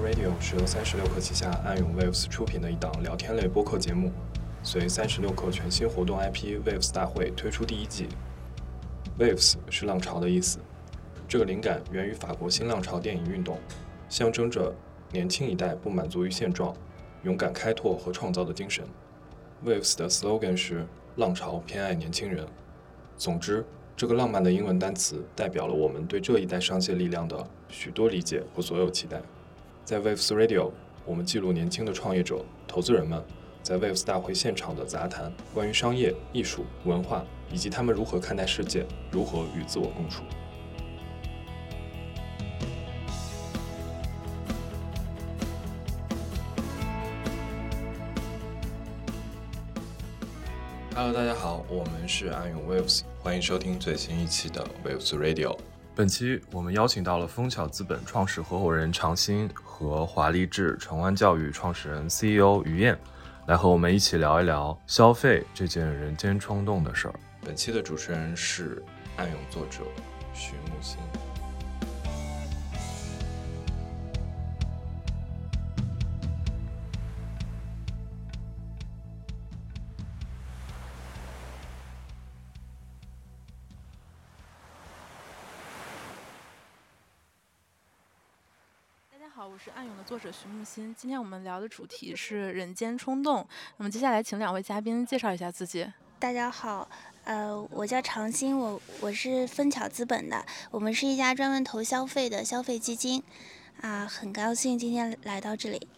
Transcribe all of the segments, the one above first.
Radio 是由三十六氪旗下暗涌 Waves 出品的一档聊天类播客节目，随三十六氪全新活动 IP Waves 大会推出第一季。Waves 是浪潮的意思，这个灵感源于法国新浪潮电影运动，象征着年轻一代不满足于现状、勇敢开拓和创造的精神。Waves 的 slogan 是“浪潮偏爱年轻人”。总之。这个浪漫的英文单词代表了我们对这一代商界力量的许多理解和所有期待。在 Waves Radio，我们记录年轻的创业者、投资人们在 Waves 大会现场的杂谈，关于商业、艺术、文化以及他们如何看待世界，如何与自我共处。Hello，大家好，我们是暗涌 Waves。欢迎收听最新一期的 Waves Radio。本期我们邀请到了枫桥资本创始合伙人常新和华丽智城湾教育创始人 CEO 于燕，来和我们一起聊一聊消费这件人间冲动的事儿。本期的主持人是暗涌作者徐木星。是暗涌的作者徐木心，今天我们聊的主题是人间冲动。那么接下来请两位嘉宾介绍一下自己。大家好，呃，我叫常鑫，我我是枫桥资本的，我们是一家专门投消费的消费基金，啊，很高兴今天来到这里。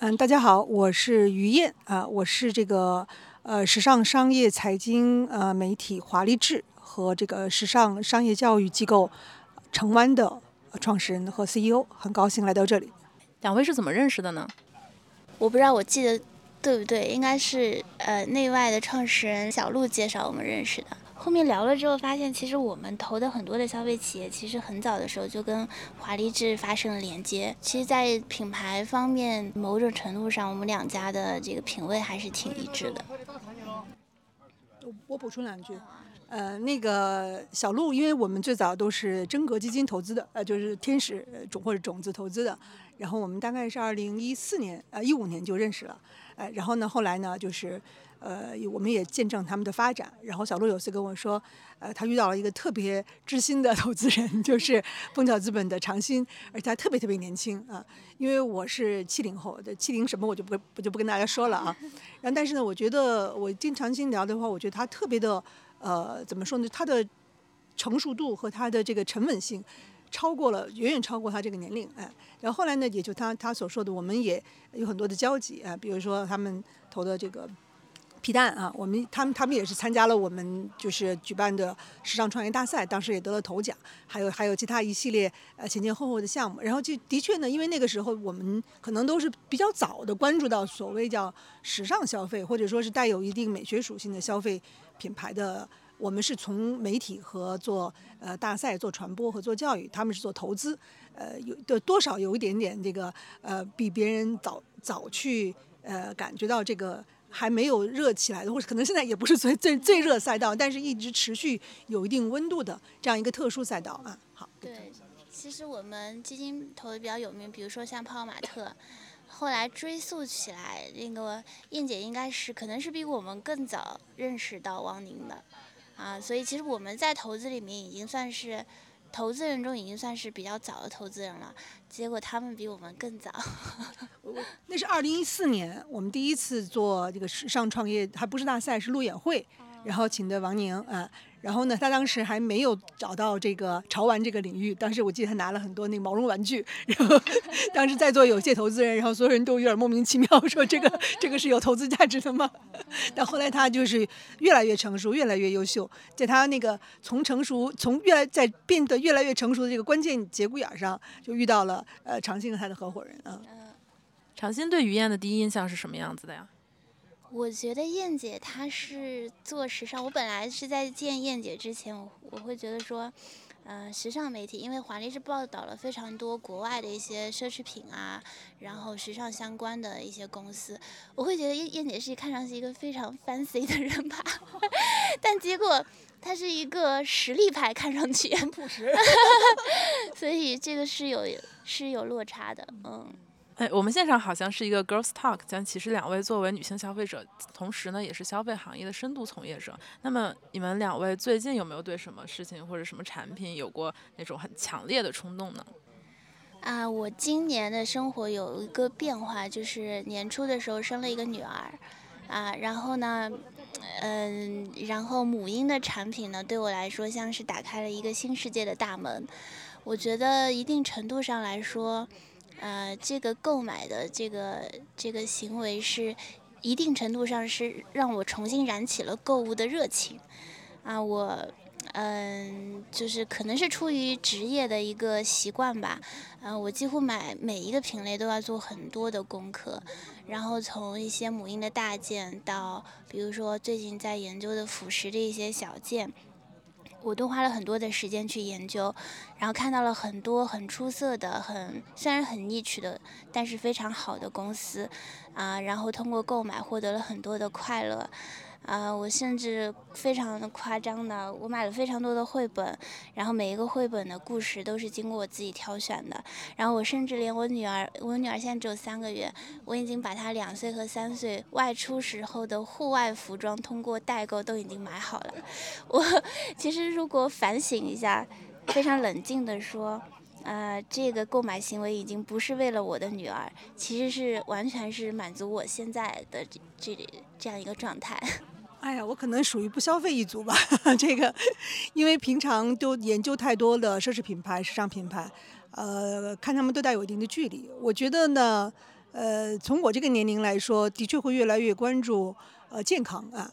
嗯，大家好，我是于燕，啊，我是这个呃时尚商业财经呃媒体华丽智和这个时尚商业教育机构城湾的。创始人和 CEO 很高兴来到这里。两位是怎么认识的呢？我不知道我记得对不对，应该是呃内外的创始人小鹿介绍我们认识的。后面聊了之后，发现其实我们投的很多的消费企业，其实很早的时候就跟华丽智发生了连接。其实，在品牌方面，某种程度上，我们两家的这个品味还是挺一致的。我补充两句。呃，那个小鹿，因为我们最早都是真格基金投资的，呃，就是天使种或者种子投资的，然后我们大概是二零一四年，呃，一五年就认识了，呃，然后呢，后来呢，就是，呃，我们也见证他们的发展，然后小鹿有次跟我说，呃，他遇到了一个特别知心的投资人，就是枫桥资本的长新，而且他特别特别年轻啊，因为我是七零后的，七零什么我就不不就不跟大家说了啊，然后但是呢，我觉得我经常新聊的话，我觉得他特别的。呃，怎么说呢？他的成熟度和他的这个沉稳性，超过了，远远超过他这个年龄，哎。然后后来呢，也就他他所说的，我们也有很多的交集啊，比如说他们投的这个皮蛋啊，我们他们他们也是参加了我们就是举办的时尚创业大赛，当时也得了头奖，还有还有其他一系列呃前前后后的项目。然后就的确呢，因为那个时候我们可能都是比较早的关注到所谓叫时尚消费，或者说是带有一定美学属性的消费。品牌的，我们是从媒体和做呃大赛、做传播和做教育，他们是做投资，呃有的多少有一点点这个呃比别人早早去呃感觉到这个还没有热起来的，或者可能现在也不是最最最热赛道，但是一直持续有一定温度的这样一个特殊赛道啊。好，对，其实我们基金投的比较有名，比如说像泡泡玛特。后来追溯起来，那个燕姐应该是可能是比我们更早认识到汪宁的，啊，所以其实我们在投资里面已经算是投资人中已经算是比较早的投资人了，结果他们比我们更早。那是二零一四年，我们第一次做这个时尚创业，还不是大赛，是路演会，然后请的王宁啊。然后呢，他当时还没有找到这个潮玩这个领域。当时我记得他拿了很多那个毛绒玩具。然后 当时在座有些投资人，然后所有人都有点莫名其妙，说这个这个是有投资价值的吗？但后来他就是越来越成熟，越来越优秀。在他那个从成熟，从越来在变得越来越成熟的这个关键节骨眼上，就遇到了呃长兴和他的合伙人啊。长兴对于燕的第一印象是什么样子的呀？我觉得燕姐她是做时尚。我本来是在见燕姐之前，我我会觉得说，呃，时尚媒体，因为华丽是报道了非常多国外的一些奢侈品啊，然后时尚相关的一些公司，我会觉得燕燕姐是看上去一个非常 fancy 的人吧，但结果她是一个实力派，看上去 朴实，所以这个是有是有落差的，嗯。哎，我们现场好像是一个 girls talk，但其实两位作为女性消费者，同时呢也是消费行业的深度从业者。那么你们两位最近有没有对什么事情或者什么产品有过那种很强烈的冲动呢？啊，我今年的生活有一个变化，就是年初的时候生了一个女儿，啊，然后呢，嗯，然后母婴的产品呢对我来说像是打开了一个新世界的大门。我觉得一定程度上来说。呃，这个购买的这个这个行为是，一定程度上是让我重新燃起了购物的热情，啊，我，嗯，就是可能是出于职业的一个习惯吧，嗯，我几乎买每一个品类都要做很多的功课，然后从一些母婴的大件到，比如说最近在研究的辅食的一些小件。我都花了很多的时间去研究，然后看到了很多很出色的、很虽然很 niche 的，但是非常好的公司，啊，然后通过购买获得了很多的快乐。啊，我甚至非常的夸张的，我买了非常多的绘本，然后每一个绘本的故事都是经过我自己挑选的。然后我甚至连我女儿，我女儿现在只有三个月，我已经把她两岁和三岁外出时候的户外服装通过代购都已经买好了。我其实如果反省一下，非常冷静的说，呃，这个购买行为已经不是为了我的女儿，其实是完全是满足我现在的这这这样一个状态。哎呀，我可能属于不消费一族吧。这个，因为平常都研究太多的奢侈品牌、时尚品牌，呃，看他们都带有一定的距离。我觉得呢，呃，从我这个年龄来说，的确会越来越关注呃健康啊。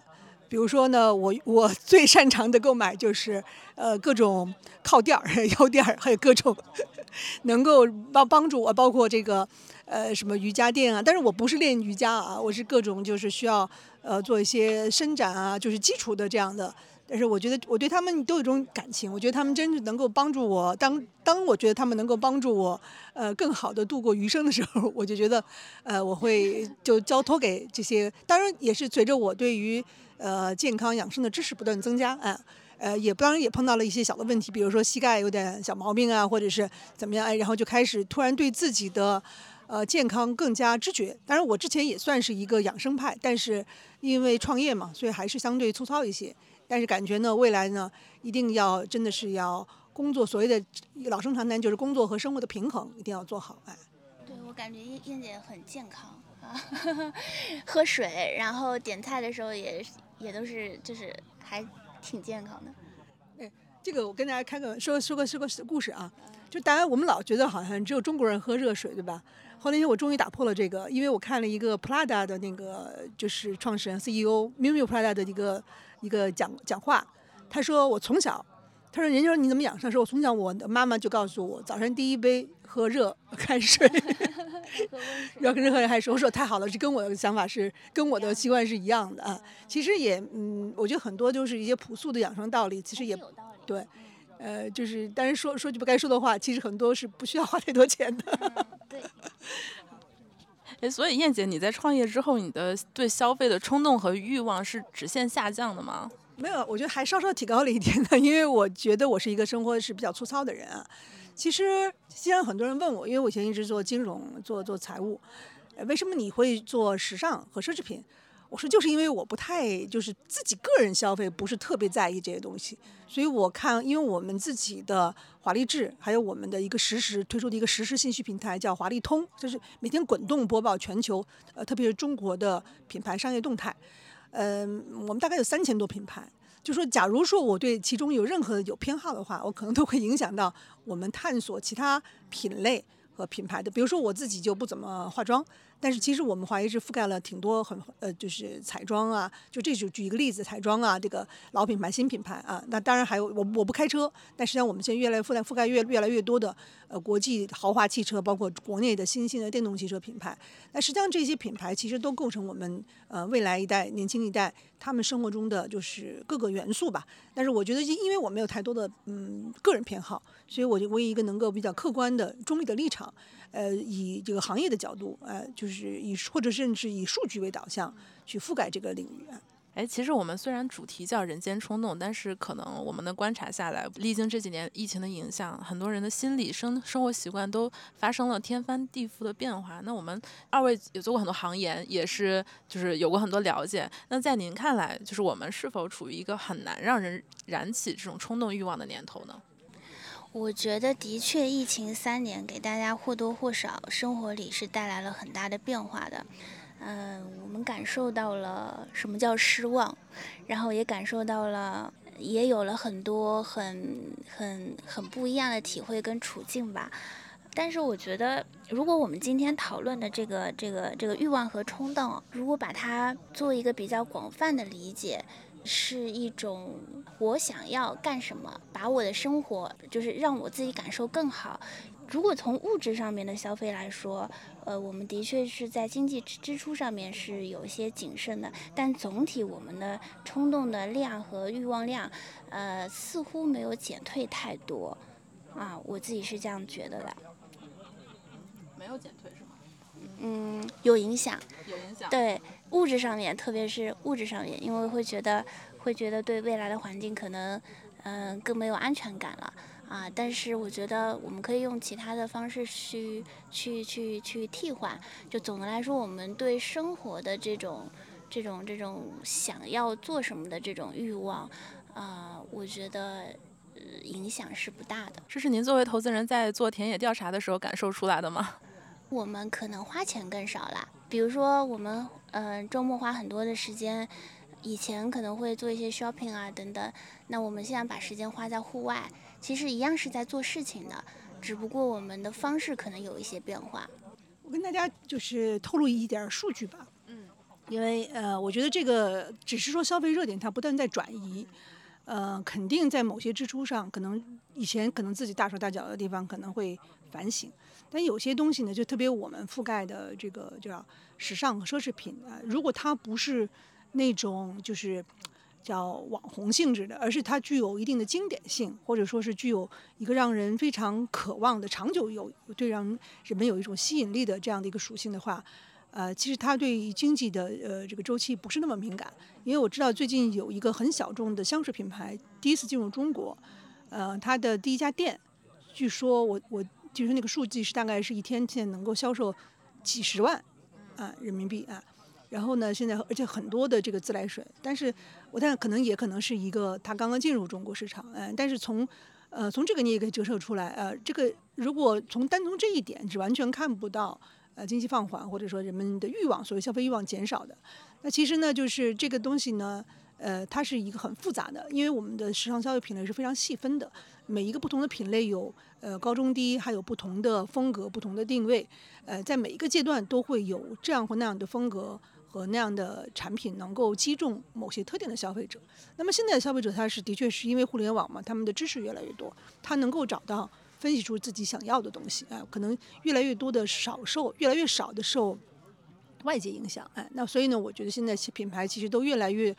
比如说呢，我我 最擅长的购买就是呃各种靠垫儿、腰垫儿，还有各种 能够帮帮助我，包括这个呃什么瑜伽垫啊。但是我不是练瑜伽啊，我是各种就是需要。呃，做一些伸展啊，就是基础的这样的。但是我觉得我对他们都有一种感情，我觉得他们真是能够帮助我。当当我觉得他们能够帮助我，呃，更好的度过余生的时候，我就觉得，呃，我会就交托给这些。当然也是随着我对于呃健康养生的知识不断增加，啊，呃，也当然也碰到了一些小的问题，比如说膝盖有点小毛病啊，或者是怎么样，哎，然后就开始突然对自己的。呃，健康更加知觉。当然，我之前也算是一个养生派，但是因为创业嘛，所以还是相对粗糙一些。但是感觉呢，未来呢，一定要真的是要工作，所谓的老生常谈，就是工作和生活的平衡一定要做好。哎，对我感觉燕燕姐很健康啊，喝水，然后点菜的时候也也都是就是还挺健康的。哎，这个我跟大家开个说说个说个故事啊，就大家我们老觉得好像只有中国人喝热水，对吧？后来，我终于打破了这个，因为我看了一个 Prada 的那个就是创始人 CEO Miu Miu Prada 的一个一个讲讲话。他说：“我从小，他说人家说你怎么养生？说我从小我的妈妈就告诉我，早晨第一杯喝热开水，要跟任何人还说。我说太好了，这跟我的想法是跟我的习惯是一样的啊。其实也嗯，我觉得很多就是一些朴素的养生道理，其实也对。呃，就是，但是说说句不该说的话，其实很多是不需要花太多钱的。对。哎，所以燕姐，你在创业之后，你的对消费的冲动和欲望是直线下降的吗？没有，我觉得还稍稍提高了一点的，因为我觉得我是一个生活是比较粗糙的人啊。其实，既然很多人问我，因为我以前一直做金融，做做财务，为什么你会做时尚和奢侈品？我说就是因为我不太就是自己个人消费不是特别在意这些东西，所以我看，因为我们自己的华丽智，还有我们的一个实时推出的一个实时信息平台叫华丽通，就是每天滚动播报全球，呃，特别是中国的品牌商业动态。嗯，我们大概有三千多品牌，就说假如说我对其中有任何有偏好的话，我可能都会影响到我们探索其他品类和品牌的。比如说我自己就不怎么化妆。但是其实我们华谊是覆盖了挺多很呃，就是彩妆啊，就这就举一个例子，彩妆啊，这个老品牌、新品牌啊，那当然还有我我不开车，但实际上我们现在越来覆盖覆盖越越来越多的呃国际豪华汽车，包括国内的新兴的电动汽车品牌。那实际上这些品牌其实都构成我们呃未来一代年轻一代他们生活中的就是各个元素吧。但是我觉得因因为我没有太多的嗯个人偏好，所以我就唯一一个能够比较客观的中立的立场。呃，以这个行业的角度，呃，就是以或者甚至以数据为导向去覆盖这个领域。哎，其实我们虽然主题叫人间冲动，但是可能我们的观察下来，历经这几年疫情的影响，很多人的心理生生活习惯都发生了天翻地覆的变化。那我们二位也做过很多行研，也是就是有过很多了解。那在您看来，就是我们是否处于一个很难让人燃起这种冲动欲望的年头呢？我觉得的确，疫情三年给大家或多或少生活里是带来了很大的变化的。嗯，我们感受到了什么叫失望，然后也感受到了，也有了很多很很很不一样的体会跟处境吧。但是我觉得，如果我们今天讨论的这个这个这个欲望和冲动，如果把它做一个比较广泛的理解。是一种我想要干什么，把我的生活就是让我自己感受更好。如果从物质上面的消费来说，呃，我们的确是在经济支出上面是有一些谨慎的，但总体我们的冲动的量和欲望量，呃，似乎没有减退太多。啊，我自己是这样觉得的。没有减退是吗？嗯，有影响。有影响。对。物质上面，特别是物质上面，因为会觉得，会觉得对未来的环境可能，嗯，更没有安全感了啊。但是我觉得我们可以用其他的方式去，去，去，去替换。就总的来说，我们对生活的这种，这种，这种想要做什么的这种欲望，啊，我觉得影响是不大的。这是您作为投资人在做田野调查的时候感受出来的吗？我们可能花钱更少了，比如说我们。嗯，周末花很多的时间，以前可能会做一些 shopping 啊等等。那我们现在把时间花在户外，其实一样是在做事情的，只不过我们的方式可能有一些变化。我跟大家就是透露一点数据吧，嗯，因为呃，我觉得这个只是说消费热点它不断在转移，呃，肯定在某些支出上，可能以前可能自己大手大脚的地方可能会反省。但有些东西呢，就特别我们覆盖的这个叫时尚和奢侈品啊，如果它不是那种就是叫网红性质的，而是它具有一定的经典性，或者说是具有一个让人非常渴望的长久有对让人们有一种吸引力的这样的一个属性的话，呃，其实它对经济的呃这个周期不是那么敏感。因为我知道最近有一个很小众的香水品牌第一次进入中国，呃，它的第一家店，据说我我。就是那个数据是大概是一天现在能够销售几十万啊人民币啊，然后呢，现在而且很多的这个自来水，但是我但可能也可能是一个它刚刚进入中国市场，嗯，但是从呃从这个你也可以折射出来，呃，这个如果从单从这一点是完全看不到呃经济放缓或者说人们的欲望，所谓消费欲望减少的，那其实呢就是这个东西呢，呃，它是一个很复杂的，因为我们的时尚消费品类是非常细分的。每一个不同的品类有呃高中低，还有不同的风格、不同的定位，呃，在每一个阶段都会有这样或那样的风格和那样的产品能够击中某些特定的消费者。那么现在消费者他是的确是因为互联网嘛，他们的知识越来越多，他能够找到分析出自己想要的东西啊，可能越来越多的少受，越来越少的受外界影响，哎，那所以呢，我觉得现在品牌其实都越来越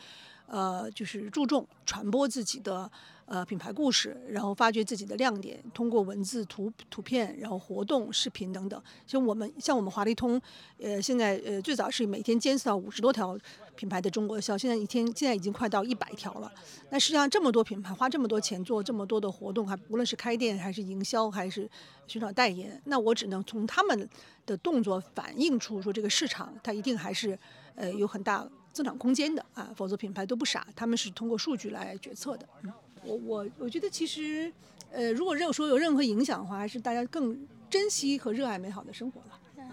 呃，就是注重传播自己的。呃，品牌故事，然后发掘自己的亮点，通过文字、图图片，然后活动、视频等等。像我们，像我们华丽通，呃，现在呃最早是每天监测到五十多条品牌的中国销，现在一天现在已经快到一百条了。那实际上这么多品牌花这么多钱做这么多的活动，还无论是开店还是营销还是寻找代言，那我只能从他们的动作反映出说这个市场它一定还是呃有很大增长空间的啊，否则品牌都不傻，他们是通过数据来决策的。嗯。我我我觉得其实，呃，如果任说有任何影响的话，还是大家更珍惜和热爱美好的生活了。嗯，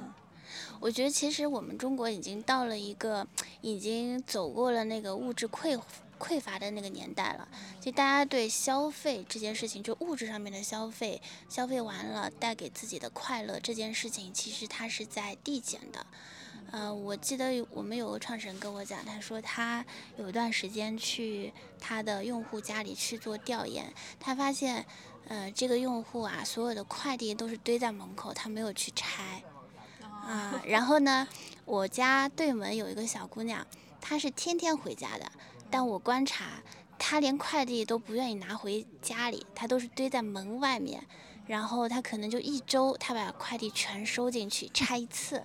我觉得其实我们中国已经到了一个，已经走过了那个物质匮匮乏的那个年代了。就大家对消费这件事情，就物质上面的消费，消费完了带给自己的快乐这件事情，其实它是在递减的。呃，我记得我们有个创始人跟我讲，他说他有一段时间去他的用户家里去做调研，他发现，呃，这个用户啊，所有的快递都是堆在门口，他没有去拆。啊，然后呢，我家对门有一个小姑娘，她是天天回家的，但我观察，她连快递都不愿意拿回家里，她都是堆在门外面，然后她可能就一周，她把快递全收进去拆一次。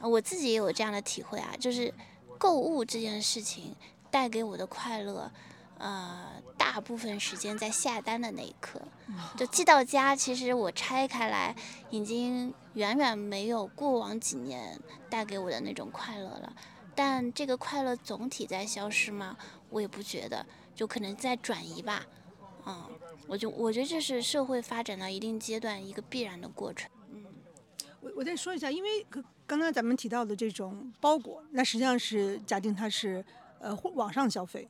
我自己也有这样的体会啊，就是购物这件事情带给我的快乐，呃，大部分时间在下单的那一刻，就寄到家，其实我拆开来已经远远没有过往几年带给我的那种快乐了。但这个快乐总体在消失吗？我也不觉得，就可能在转移吧。嗯，我就我觉得这是社会发展到一定阶段一个必然的过程。嗯，我我再说一下，因为刚刚咱们提到的这种包裹，那实际上是假定它是呃网上消费。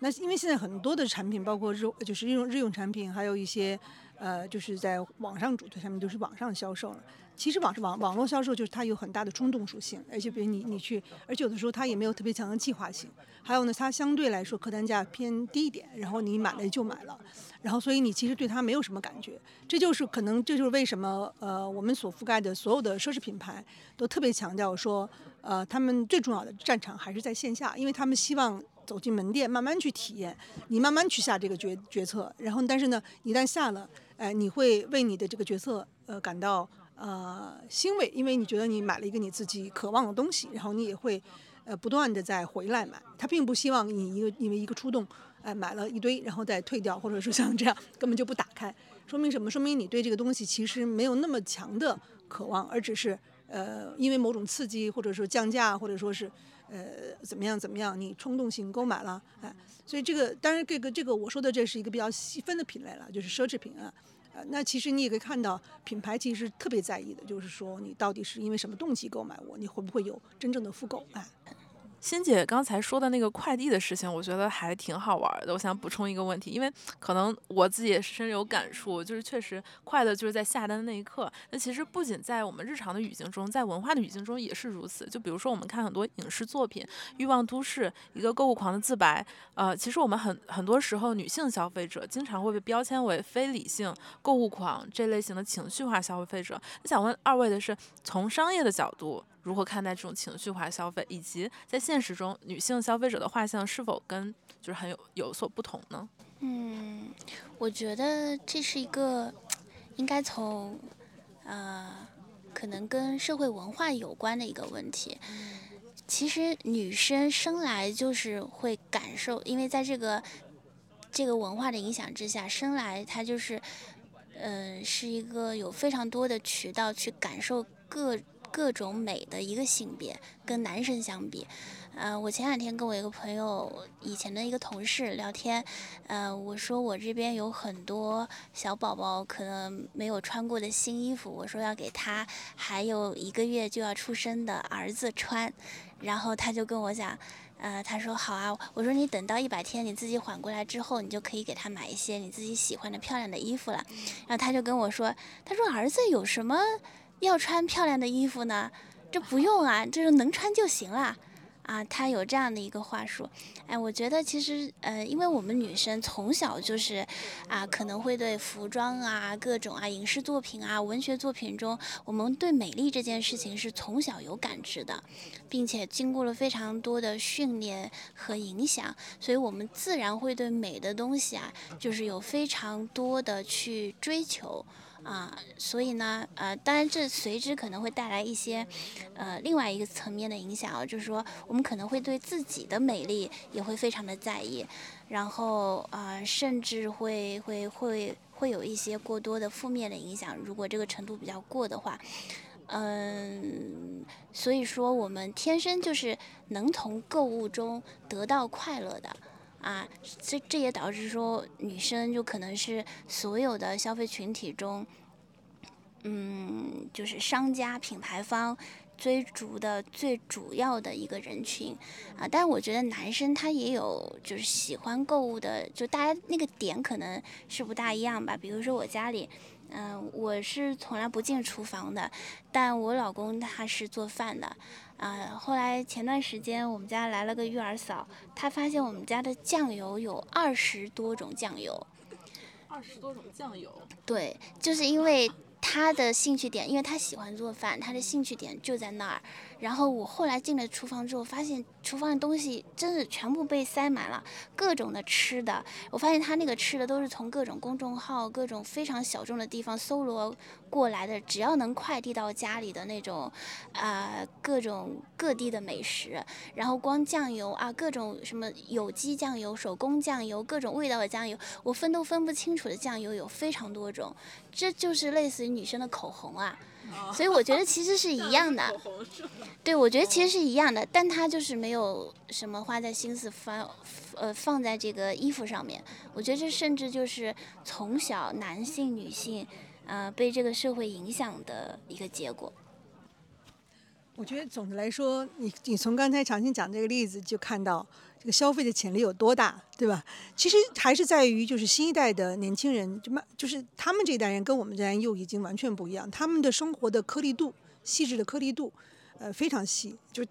那因为现在很多的产品，包括日就是日用日用产品，还有一些呃就是在网上主推产品都是网上销售了。其实网上网网络销售就是它有很大的冲动属性，而且比如你你去，而且有的时候它也没有特别强的计划性。还有呢，它相对来说客单价偏低一点，然后你买了就买了，然后所以你其实对它没有什么感觉。这就是可能这就是为什么呃我们所覆盖的所有的奢侈品牌都特别强调说，呃他们最重要的战场还是在线下，因为他们希望走进门店慢慢去体验，你慢慢去下这个决决策。然后但是呢，一旦下了，哎你会为你的这个决策呃感到。呃，欣慰，因为你觉得你买了一个你自己渴望的东西，然后你也会，呃，不断的再回来买。他并不希望你一个因为一个冲动，哎，买了一堆，然后再退掉，或者说像这样根本就不打开，说明什么？说明你对这个东西其实没有那么强的渴望，而只是呃，因为某种刺激，或者说降价，或者说是呃怎么样怎么样，你冲动性购买了，哎，所以这个当然这个这个我说的这是一个比较细分的品类了，就是奢侈品啊。那其实你也可以看到，品牌其实特别在意的，就是说你到底是因为什么动机购买我，你会不会有真正的复购？哎。欣姐刚才说的那个快递的事情，我觉得还挺好玩的。我想补充一个问题，因为可能我自己也是深有感触，就是确实快乐就是在下单的那一刻。那其实不仅在我们日常的语境中，在文化的语境中也是如此。就比如说我们看很多影视作品，《欲望都市》一个购物狂的自白，呃，其实我们很很多时候女性消费者经常会被标签为非理性购物狂这类型的情绪化消费者。那想问二位的是，从商业的角度。如何看待这种情绪化消费，以及在现实中女性消费者的画像是否跟就是很有有所不同呢？嗯，我觉得这是一个应该从呃可能跟社会文化有关的一个问题。其实女生生来就是会感受，因为在这个这个文化的影响之下，生来她就是嗯是一个有非常多的渠道去感受各。各种美的一个性别跟男生相比，呃，我前两天跟我一个朋友以前的一个同事聊天，呃，我说我这边有很多小宝宝可能没有穿过的新衣服，我说要给他还有一个月就要出生的儿子穿，然后他就跟我讲，呃，他说好啊，我说你等到一百天你自己缓过来之后，你就可以给他买一些你自己喜欢的漂亮的衣服了，然后他就跟我说，他说儿子有什么？要穿漂亮的衣服呢，这不用啊，就是能穿就行了，啊，他有这样的一个话术，哎，我觉得其实，呃，因为我们女生从小就是，啊，可能会对服装啊、各种啊影视作品啊、文学作品中，我们对美丽这件事情是从小有感知的，并且经过了非常多的训练和影响，所以我们自然会对美的东西啊，就是有非常多的去追求。啊，所以呢，呃，当然这随之可能会带来一些，呃，另外一个层面的影响啊，就是说我们可能会对自己的美丽也会非常的在意，然后啊，甚至会会会会有一些过多的负面的影响，如果这个程度比较过的话，嗯，所以说我们天生就是能从购物中得到快乐的。啊，这这也导致说女生就可能是所有的消费群体中，嗯，就是商家品牌方追逐的最主要的一个人群啊。但我觉得男生他也有就是喜欢购物的，就大家那个点可能是不大一样吧。比如说我家里，嗯，我是从来不进厨房的，但我老公他是做饭的。啊，后来前段时间我们家来了个育儿嫂，她发现我们家的酱油有二十多种酱油。二十多种酱油。对，就是因为她的兴趣点，因为她喜欢做饭，她的兴趣点就在那儿。然后我后来进了厨房之后，发现厨房的东西真是全部被塞满了，各种的吃的。我发现他那个吃的都是从各种公众号、各种非常小众的地方搜罗过来的，只要能快递到家里的那种，啊，各种各地的美食。然后光酱油啊，各种什么有机酱油、手工酱油、各种味道的酱油，我分都分不清楚的酱油有非常多种。这就是类似于女生的口红啊。所以我觉得其实是一样的，对，我觉得其实是一样的，但他就是没有有什么花在心思放，呃，放在这个衣服上面。我觉得这甚至就是从小男性、女性，呃，被这个社会影响的一个结果。我觉得总的来说，你你从刚才长青讲这个例子就看到。这个消费的潜力有多大，对吧？其实还是在于，就是新一代的年轻人，就慢，就是他们这一代人跟我们这代人又已经完全不一样。他们的生活的颗粒度、细致的颗粒度，呃，非常细，就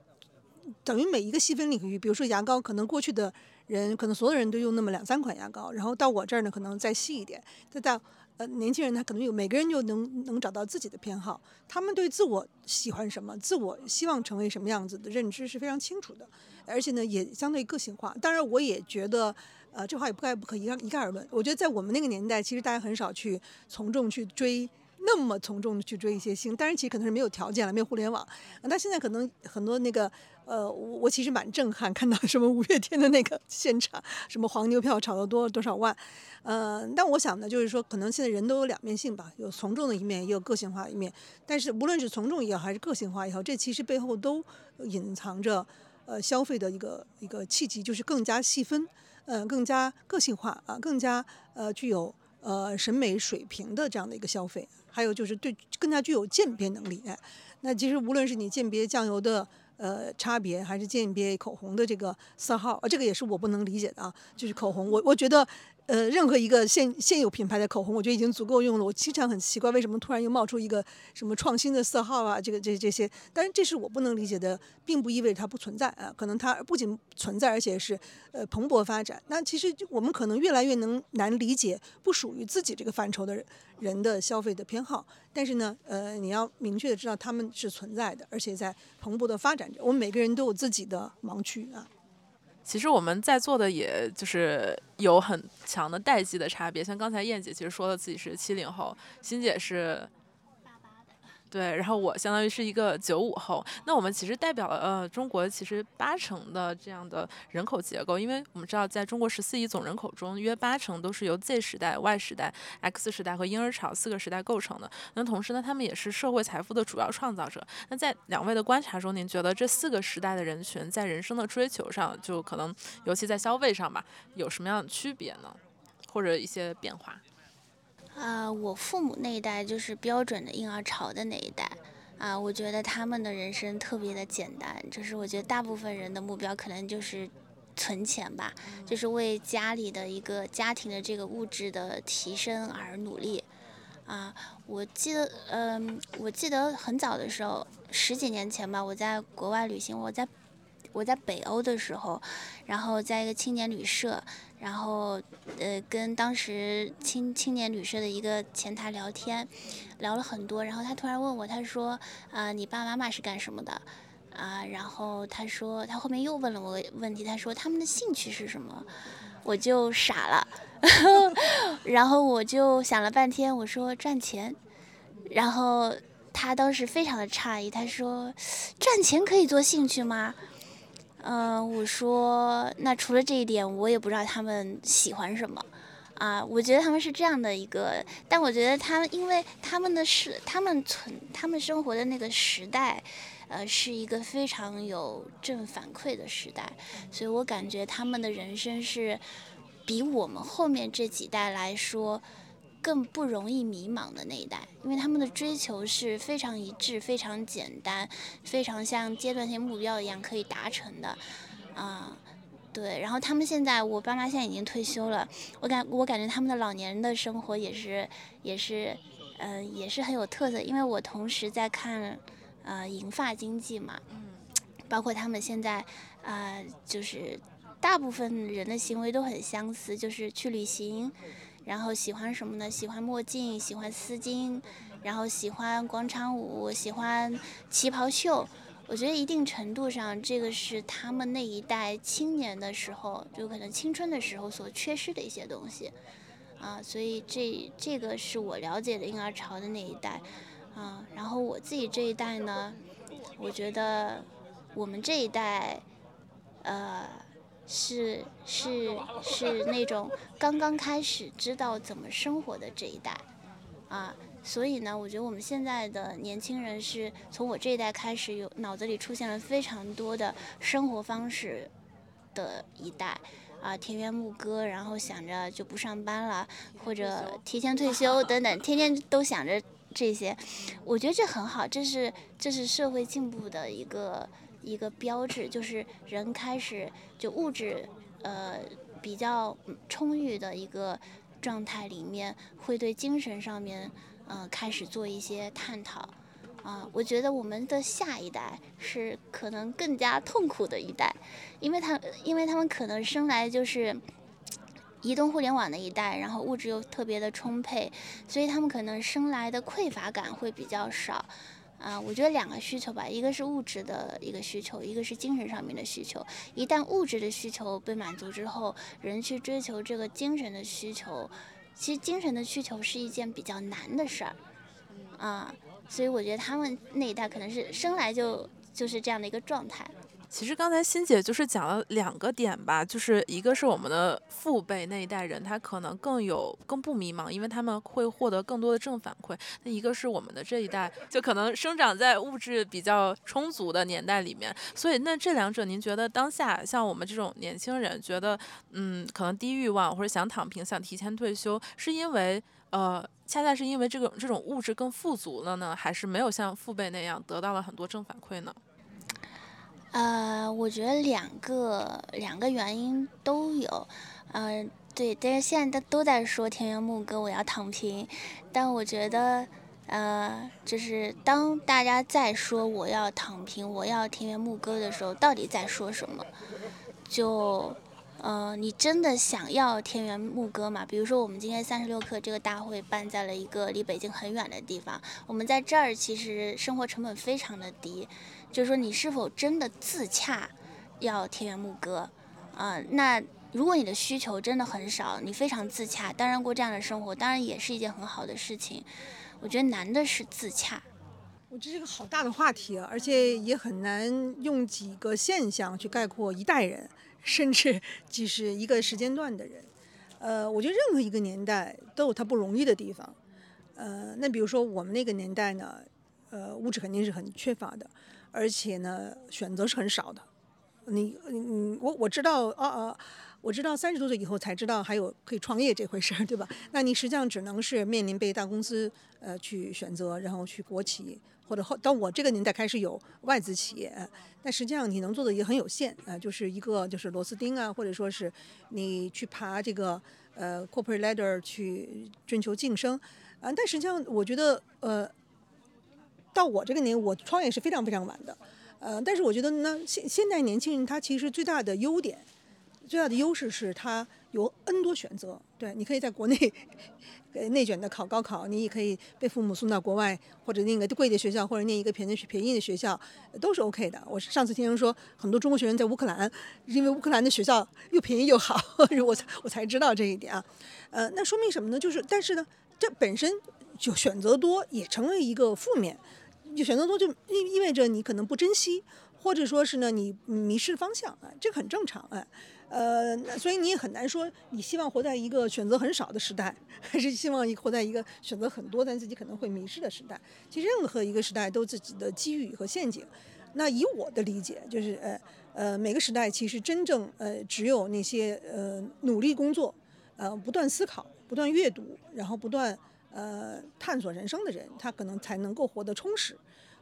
等于每一个细分领域，比如说牙膏，可能过去的人可能所有人都用那么两三款牙膏，然后到我这儿呢，可能再细一点，再到。呃，年轻人他可能有每个人就能能找到自己的偏好，他们对自我喜欢什么、自我希望成为什么样子的认知是非常清楚的，而且呢也相对个性化。当然，我也觉得，呃，这话也不该不可一概一概而论。我觉得在我们那个年代，其实大家很少去从众去追。那么从众的去追一些星，当然其实可能是没有条件了，没有互联网。那现在可能很多那个，呃，我我其实蛮震撼，看到什么五月天的那个现场，什么黄牛票炒了多多少万，呃，但我想呢，就是说可能现在人都有两面性吧，有从众的一面，也有个性化一面。但是无论是从众也好，还是个性化也好，这其实背后都隐藏着呃消费的一个一个契机，就是更加细分，呃，更加个性化啊，更加呃具有呃审美水平的这样的一个消费。还有就是对更加具有鉴别能力，那其实无论是你鉴别酱油的呃差别，还是鉴别口红的这个色号，呃，这个也是我不能理解的啊，就是口红，我我觉得。呃，任何一个现现有品牌的口红，我觉得已经足够用了。我经常很奇怪，为什么突然又冒出一个什么创新的色号啊？这个这这些，但是这是我不能理解的，并不意味着它不存在啊。可能它不仅存在，而且是呃蓬勃发展。那其实我们可能越来越能难理解不属于自己这个范畴的人的消费的偏好。但是呢，呃，你要明确的知道他们是存在的，而且在蓬勃的发展着。我们每个人都有自己的盲区啊。其实我们在座的，也就是有很强的代际的差别。像刚才燕姐其实说了自己是七零后，欣姐是。对，然后我相当于是一个九五后，那我们其实代表了呃中国其实八成的这样的人口结构，因为我们知道在中国十四亿总人口中，约八成都是由 Z 时代、Y 时代、X 时代和婴儿潮四个时代构成的。那同时呢，他们也是社会财富的主要创造者。那在两位的观察中，您觉得这四个时代的人群在人生的追求上，就可能尤其在消费上吧，有什么样的区别呢？或者一些变化？啊，我父母那一代就是标准的婴儿潮的那一代，啊，我觉得他们的人生特别的简单，就是我觉得大部分人的目标可能就是存钱吧，就是为家里的一个家庭的这个物质的提升而努力。啊，我记得，嗯，我记得很早的时候，十几年前吧，我在国外旅行，我在我在北欧的时候，然后在一个青年旅社。然后，呃，跟当时青青年旅社的一个前台聊天，聊了很多。然后他突然问我，他说：“啊，你爸爸妈妈是干什么的？”啊，然后他说，他后面又问了我问题，他说他们的兴趣是什么？我就傻了，然后我就想了半天，我说赚钱。然后他当时非常的诧异，他说：“赚钱可以做兴趣吗？”嗯，我说，那除了这一点，我也不知道他们喜欢什么，啊，我觉得他们是这样的一个，但我觉得他们，因为他们的是他们存他们生活的那个时代，呃，是一个非常有正反馈的时代，所以我感觉他们的人生是比我们后面这几代来说更不容易迷茫的那一代，因为他们的追求是非常一致、非常简单、非常像阶段性目标一样可以达成的，啊，对。然后他们现在，我爸妈现在已经退休了，我感我感觉他们的老年人的生活也是也是，嗯，也是很有特色。因为我同时在看，呃，银发经济嘛，包括他们现在，啊，就是大部分人的行为都很相似，就是去旅行。然后喜欢什么呢？喜欢墨镜，喜欢丝巾，然后喜欢广场舞，喜欢旗袍秀。我觉得一定程度上，这个是他们那一代青年的时候，就可能青春的时候所缺失的一些东西，啊，所以这这个是我了解的婴儿潮的那一代，啊，然后我自己这一代呢，我觉得我们这一代，呃。是是是那种刚刚开始知道怎么生活的这一代，啊，所以呢，我觉得我们现在的年轻人是从我这一代开始有脑子里出现了非常多的生活方式的一代，啊，田园牧歌，然后想着就不上班了，或者提前退休等等，天天都想着这些，我觉得这很好，这是这是社会进步的一个。一个标志就是人开始就物质呃比较充裕的一个状态里面，会对精神上面嗯开始做一些探讨啊。我觉得我们的下一代是可能更加痛苦的一代，因为他因为他们可能生来就是移动互联网的一代，然后物质又特别的充沛，所以他们可能生来的匮乏感会比较少。啊，我觉得两个需求吧，一个是物质的一个需求，一个是精神上面的需求。一旦物质的需求被满足之后，人去追求这个精神的需求，其实精神的需求是一件比较难的事儿，啊，所以我觉得他们那一代可能是生来就就是这样的一个状态。其实刚才欣姐就是讲了两个点吧，就是一个是我们的父辈那一代人，他可能更有更不迷茫，因为他们会获得更多的正反馈。那一个是我们的这一代，就可能生长在物质比较充足的年代里面。所以那这两者，您觉得当下像我们这种年轻人，觉得嗯可能低欲望或者想躺平、想提前退休，是因为呃恰恰是因为这个这种物质更富足了呢，还是没有像父辈那样得到了很多正反馈呢？呃，我觉得两个两个原因都有，嗯，对，但是现在都都在说田园牧歌，我要躺平，但我觉得，呃，就是当大家在说我要躺平，我要田园牧歌的时候，到底在说什么？就，呃，你真的想要田园牧歌吗？比如说我们今天三十六课这个大会办在了一个离北京很远的地方，我们在这儿其实生活成本非常的低。就是说，你是否真的自洽要田园牧歌啊？那如果你的需求真的很少，你非常自洽，当然过这样的生活，当然也是一件很好的事情。我觉得难的是自洽。我这是个好大的话题啊，而且也很难用几个现象去概括一代人，甚至 即是一个时间段的人。呃，我觉得任何一个年代都有它不容易的地方。呃，那比如说我们那个年代呢，呃，物质肯定是很缺乏的。而且呢，选择是很少的。你，你，我我知道，啊啊，我知道三十多岁以后才知道还有可以创业这回事儿，对吧？那你实际上只能是面临被大公司呃去选择，然后去国企，或者后到我这个年代开始有外资企业。但实际上你能做的也很有限啊，就是一个就是螺丝钉啊，或者说是你去爬这个呃 corporate ladder 去追求晋升啊。但实际上我觉得呃。到我这个年，我创业是非常非常晚的，呃，但是我觉得呢，现现代年轻人他其实最大的优点，最大的优势是他有 N 多选择。对，你可以在国内呃内卷的考高考，你也可以被父母送到国外或者那个贵的学校，或者念一个便宜便宜的学校，都是 OK 的。我上次听人说，很多中国学生在乌克兰，因为乌克兰的学校又便宜又好，我才我才知道这一点啊。呃，那说明什么呢？就是但是呢，这本身就选择多也成为一个负面。就选择多就意意味着你可能不珍惜，或者说是呢你迷失方向啊，这个很正常哎，呃，所以你也很难说你希望活在一个选择很少的时代，还是希望活在一个选择很多但自己可能会迷失的时代。其实任何一个时代都自己的机遇和陷阱。那以我的理解，就是呃呃每个时代其实真正呃只有那些呃努力工作。呃不断思考、不断阅读，然后不断呃探索人生的人，他可能才能够活得充实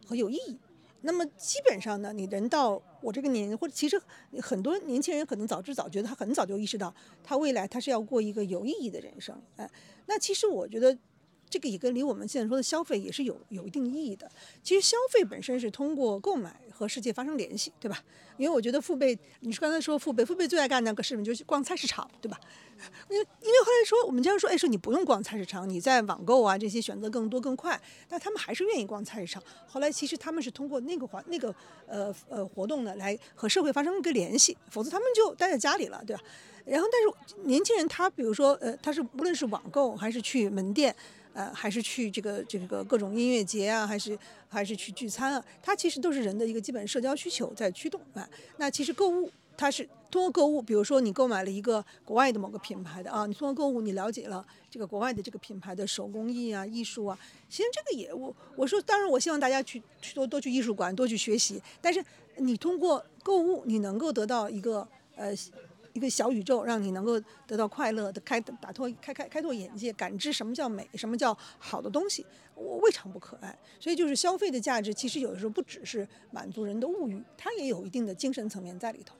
和有意义。那么基本上呢，你人到我这个年龄，或者其实很多年轻人可能早知早觉得他很早就意识到，他未来他是要过一个有意义的人生。哎，那其实我觉得。这个也跟离我们现在说的消费也是有有一定意义的。其实消费本身是通过购买和世界发生联系，对吧？因为我觉得父辈，你是刚才说父辈，父辈最爱干那个事情就是逛菜市场，对吧？因为因为后来说我们家人说，哎，说你不用逛菜市场，你在网购啊这些选择更多更快，但他们还是愿意逛菜市场。后来其实他们是通过那个环那个呃呃活动呢来和社会发生一个联系，否则他们就待在家里了，对吧？然后但是年轻人他比如说呃他是无论是网购还是去门店。呃，还是去这个这个各种音乐节啊，还是还是去聚餐啊，它其实都是人的一个基本社交需求在驱动啊。那其实购物，它是通过购物，比如说你购买了一个国外的某个品牌的啊，你通过购物你了解了这个国外的这个品牌的手工艺啊、艺术啊。其实这个也我我说，当然我希望大家去去多多去艺术馆多去学习，但是你通过购物，你能够得到一个呃。一个小宇宙，让你能够得到快乐的开打拓开开开拓眼界，感知什么叫美，什么叫好的东西，我未尝不可爱。所以就是消费的价值，其实有的时候不只是满足人的物欲，它也有一定的精神层面在里头。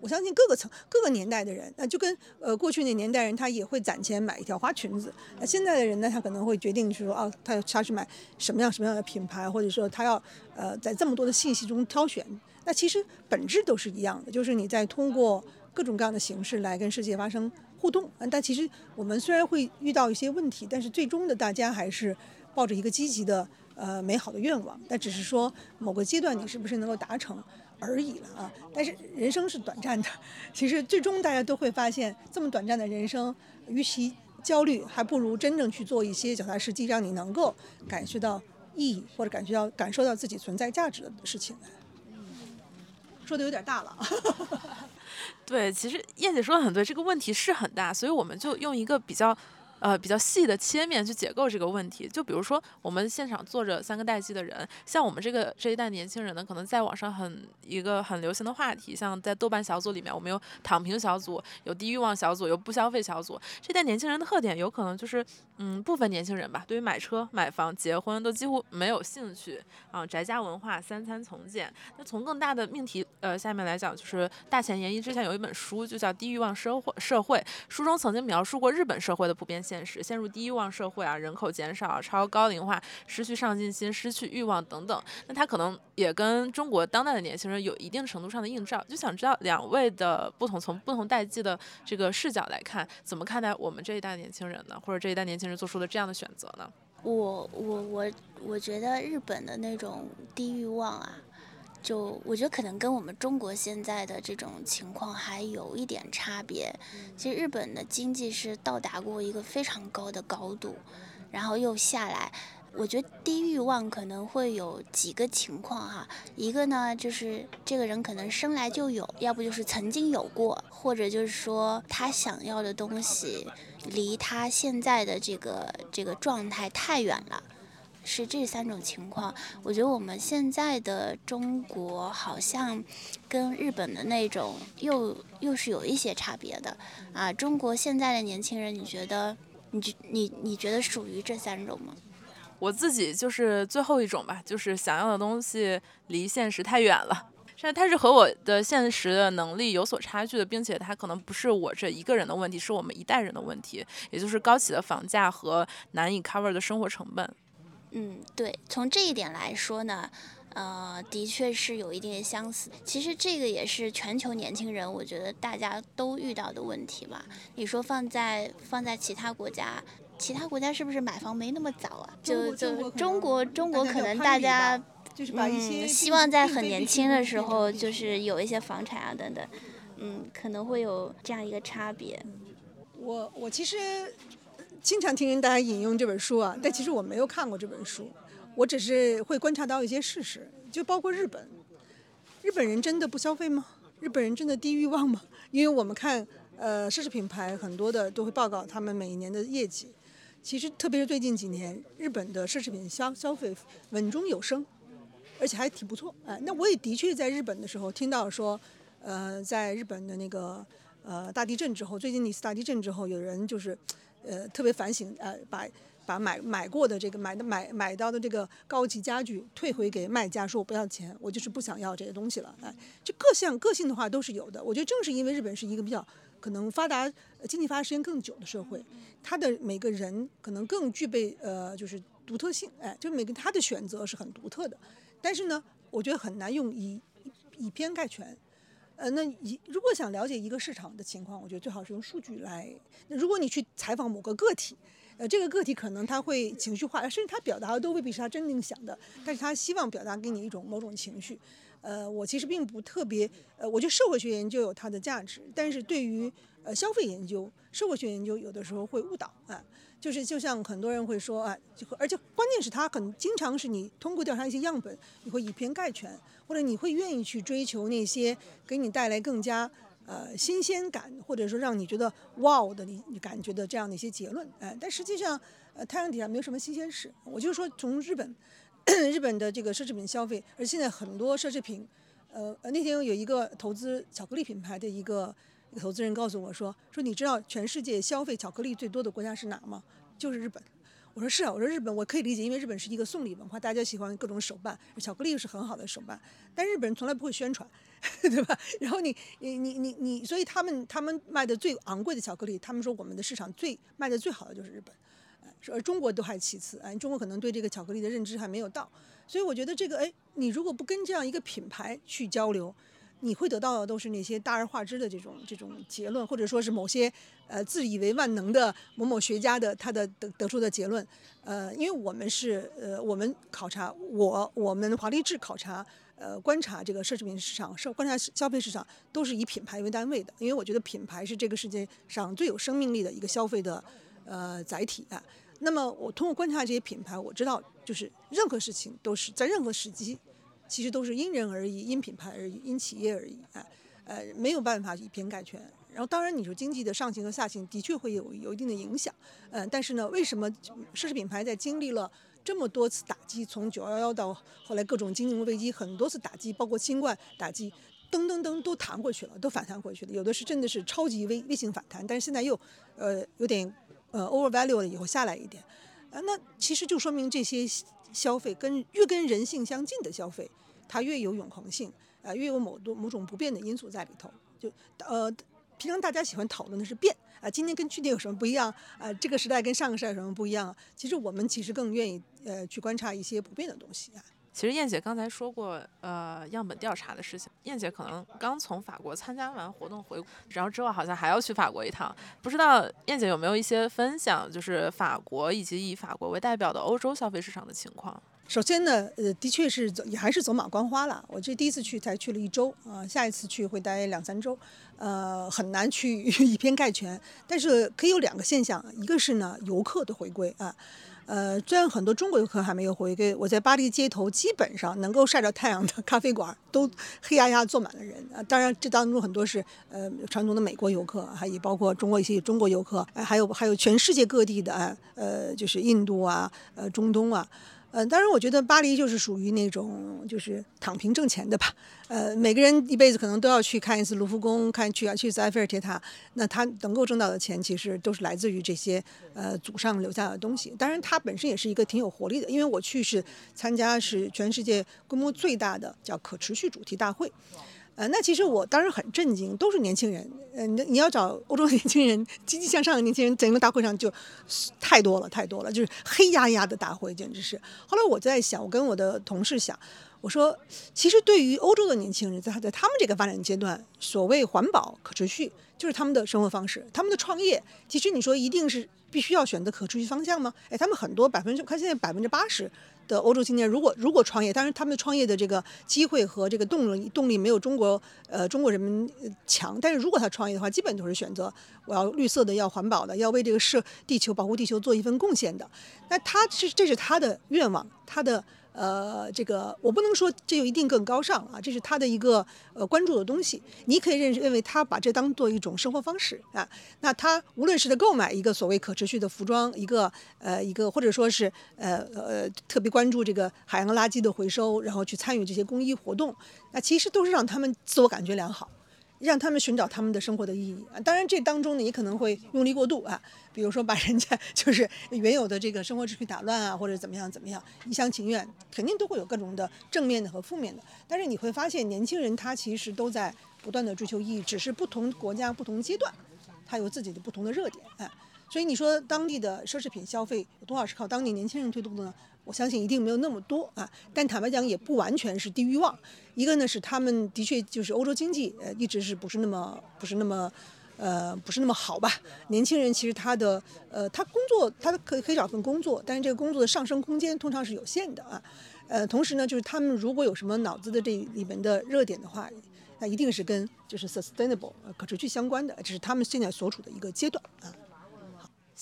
我相信各个层各个年代的人，那就跟呃过去那年代人，他也会攒钱买一条花裙子。那现在的人呢，他可能会决定说，哦，他他去买什么样什么样的品牌，或者说他要呃在这么多的信息中挑选。那其实本质都是一样的，就是你在通过。各种各样的形式来跟世界发生互动，嗯，但其实我们虽然会遇到一些问题，但是最终的大家还是抱着一个积极的、呃美好的愿望。但只是说某个阶段你是不是能够达成而已了啊！但是人生是短暂的，其实最终大家都会发现，这么短暂的人生，与其焦虑，还不如真正去做一些脚踏实地，让你能够感受到意义或者感觉到感受到自己存在价值的事情。说的有点大了。对，其实燕姐说的很对，这个问题是很大，所以我们就用一个比较。呃，比较细的切面去解构这个问题。就比如说，我们现场坐着三个代际的人，像我们这个这一代年轻人呢，可能在网上很一个很流行的话题，像在豆瓣小组里面，我们有躺平小组，有低欲望小组，有不消费小组。这代年轻人的特点，有可能就是，嗯，部分年轻人吧，对于买车、买房、结婚都几乎没有兴趣啊，宅家文化，三餐从简。那从更大的命题呃下面来讲，就是大前研一之前有一本书，就叫《低欲望社会》，社会书中曾经描述过日本社会的普遍现。实陷入低欲望社会啊，人口减少、超高龄化、失去上进心、失去欲望等等。那他可能也跟中国当代的年轻人有一定程度上的映照。就想知道两位的不同，从不同代际的这个视角来看，怎么看待我们这一代年轻人呢？或者这一代年轻人做出的这样的选择呢？我我我我觉得日本的那种低欲望啊。就我觉得可能跟我们中国现在的这种情况还有一点差别。其实日本的经济是到达过一个非常高的高度，然后又下来。我觉得低欲望可能会有几个情况哈，一个呢就是这个人可能生来就有，要不就是曾经有过，或者就是说他想要的东西离他现在的这个这个状态太远了。是这三种情况，我觉得我们现在的中国好像跟日本的那种又又是有一些差别的啊。中国现在的年轻人，你觉得你你你觉得属于这三种吗？我自己就是最后一种吧，就是想要的东西离现实太远了，是它是和我的现实的能力有所差距的，并且它可能不是我这一个人的问题，是我们一代人的问题，也就是高企的房价和难以 cover 的生活成本。嗯，对，从这一点来说呢，呃，的确是有一定的相似。其实这个也是全球年轻人，我觉得大家都遇到的问题吧。你说放在放在其他国家，其他国家是不是买房没那么早啊？就就中国中国可能大家嗯，希望在很年轻的时候就是有一些房产啊等等，嗯，可能会有这样一个差别。我我其实。经常听人大家引用这本书啊，但其实我没有看过这本书，我只是会观察到一些事实，就包括日本，日本人真的不消费吗？日本人真的低欲望吗？因为我们看，呃，奢侈品牌很多的都会报告他们每一年的业绩，其实特别是最近几年，日本的奢侈品消消费稳中有升，而且还挺不错。哎，那我也的确在日本的时候听到说，呃，在日本的那个。呃大地震之后，最近一次大地震之后，有人就是呃特别反省，呃把把买买过的这个买的买买到的这个高级家具退回给卖家，说我不要钱，我就是不想要这些东西了。哎，这各项个性的话都是有的。我觉得正是因为日本是一个比较可能发达、经济发达时间更久的社会，他的每个人可能更具备呃就是独特性，哎，就每个他的选择是很独特的。但是呢，我觉得很难用以以偏概全。呃，那以如果想了解一个市场的情况，我觉得最好是用数据来。那如果你去采访某个个体，呃，这个个体可能他会情绪化，甚至他表达的都未必是他真正想的，但是他希望表达给你一种某种情绪。呃，我其实并不特别，呃，我觉得社会学研究有它的价值，但是对于呃消费研究，社会学研究有的时候会误导啊，就是就像很多人会说啊，就而且关键是他很经常是你通过调查一些样本，你会以偏概全，或者你会愿意去追求那些给你带来更加。呃，新鲜感，或者说让你觉得哇哦的，你你感觉的这样的一些结论，哎，但实际上，呃，太阳底下没有什么新鲜事。我就说，从日本，日本的这个奢侈品消费，而现在很多奢侈品，呃，那天有一个投资巧克力品牌的一个投资人告诉我说，说你知道全世界消费巧克力最多的国家是哪吗？就是日本。我说是啊，我说日本我可以理解，因为日本是一个送礼文化，大家喜欢各种手办，巧克力又是很好的手办，但日本人从来不会宣传，对吧？然后你你你你你，所以他们他们卖的最昂贵的巧克力，他们说我们的市场最卖的最好的就是日本，而中国都还其次，哎，中国可能对这个巧克力的认知还没有到，所以我觉得这个哎，你如果不跟这样一个品牌去交流。你会得到的都是那些大而化之的这种这种结论，或者说是某些呃自以为万能的某某学家的他的得得出的结论。呃，因为我们是呃我们考察我我们华丽智考察呃观察这个奢侈品市场，是观察消费市场都是以品牌为单位的，因为我觉得品牌是这个世界上最有生命力的一个消费的呃载体啊。那么我通过观察这些品牌，我知道就是任何事情都是在任何时机。其实都是因人而异，因品牌而异，因企业而异，哎，呃，没有办法以偏概全。然后，当然你说经济的上行和下行的确会有有一定的影响，嗯，但是呢，为什么奢侈品牌在经历了这么多次打击，从九幺幺到后来各种金融危机，很多次打击，包括新冠打击，噔噔噔都弹过去了，都反弹过去了，有的是真的是超级微微型反弹，但是现在又呃有点呃 overvalue 了以后下来一点，啊，那其实就说明这些。消费跟越跟人性相近的消费，它越有永恒性，啊，越有某多某种不变的因素在里头。就呃，平常大家喜欢讨论的是变啊，今天跟去年有什么不一样？啊，这个时代跟上个时代有什么不一样？其实我们其实更愿意呃去观察一些不变的东西啊。其实燕姐刚才说过，呃，样本调查的事情。燕姐可能刚从法国参加完活动回，然后之后好像还要去法国一趟。不知道燕姐有没有一些分享，就是法国以及以法国为代表的欧洲消费市场的情况？首先呢，呃，的确是走，也还是走马观花了。我这第一次去才去了一周啊，下一次去会待两三周，呃，很难去 以偏概全。但是可以有两个现象，一个是呢，游客的回归啊。呃虽然很多中国游客还没有回归，我在巴黎街头基本上能够晒着太阳的咖啡馆都黑压压坐满了人啊。当然，这当中很多是呃传统的美国游客，还也包括中国一些中国游客，还有还有全世界各地的，呃，就是印度啊，呃，中东啊。嗯，当然，我觉得巴黎就是属于那种就是躺平挣钱的吧。呃，每个人一辈子可能都要去看一次卢浮宫，看去啊去一次埃菲尔铁塔。那他能够挣到的钱，其实都是来自于这些呃祖上留下的东西。当然，它本身也是一个挺有活力的，因为我去是参加是全世界规模最大的叫可持续主题大会。呃，那其实我当时很震惊，都是年轻人。嗯，你你要找欧洲年轻人积极向上的年轻人，整个大会上就太多了，太多了，就是黑压压的大会，简直是。后来我在想，我跟我的同事想，我说，其实对于欧洲的年轻人，在在他们这个发展阶段，所谓环保、可持续，就是他们的生活方式，他们的创业。其实你说一定是必须要选择可持续方向吗？哎，他们很多百分之，看现在百分之八十。的欧洲青年，如果如果创业，但是他们创业的这个机会和这个动力动力没有中国呃中国人民强。但是如果他创业的话，基本都是选择我要绿色的，要环保的，要为这个社地球保护地球做一份贡献的。那他是这是他的愿望，他的。呃，这个我不能说这就一定更高尚啊，这是他的一个呃关注的东西。你可以认认为他把这当做一种生活方式啊。那他无论是在购买一个所谓可持续的服装，一个呃一个或者说是呃呃特别关注这个海洋垃圾的回收，然后去参与这些公益活动，那其实都是让他们自我感觉良好。让他们寻找他们的生活的意义啊。当然，这当中呢也可能会用力过度啊，比如说把人家就是 原有的这个生活秩序打乱啊，或者怎么样怎么样，一厢情愿，肯定都会有各种的正面的和负面的。但是你会发现，年轻人他其实都在不断的追求意义，只是不同国家不同阶段，他有自己的不同的热点哎。所以你说当地的奢侈品消费有多少是靠当地年轻人推动的呢？我相信一定没有那么多啊。但坦白讲，也不完全是低欲望。一个呢是他们的确就是欧洲经济呃一直是不是那么不是那么呃不是那么好吧？年轻人其实他的呃他工作他可以可以找份工作，但是这个工作的上升空间通常是有限的啊。呃，同时呢就是他们如果有什么脑子的这里面的热点的话，那一定是跟就是 sustainable 可持续相关的，这是他们现在所处的一个阶段啊。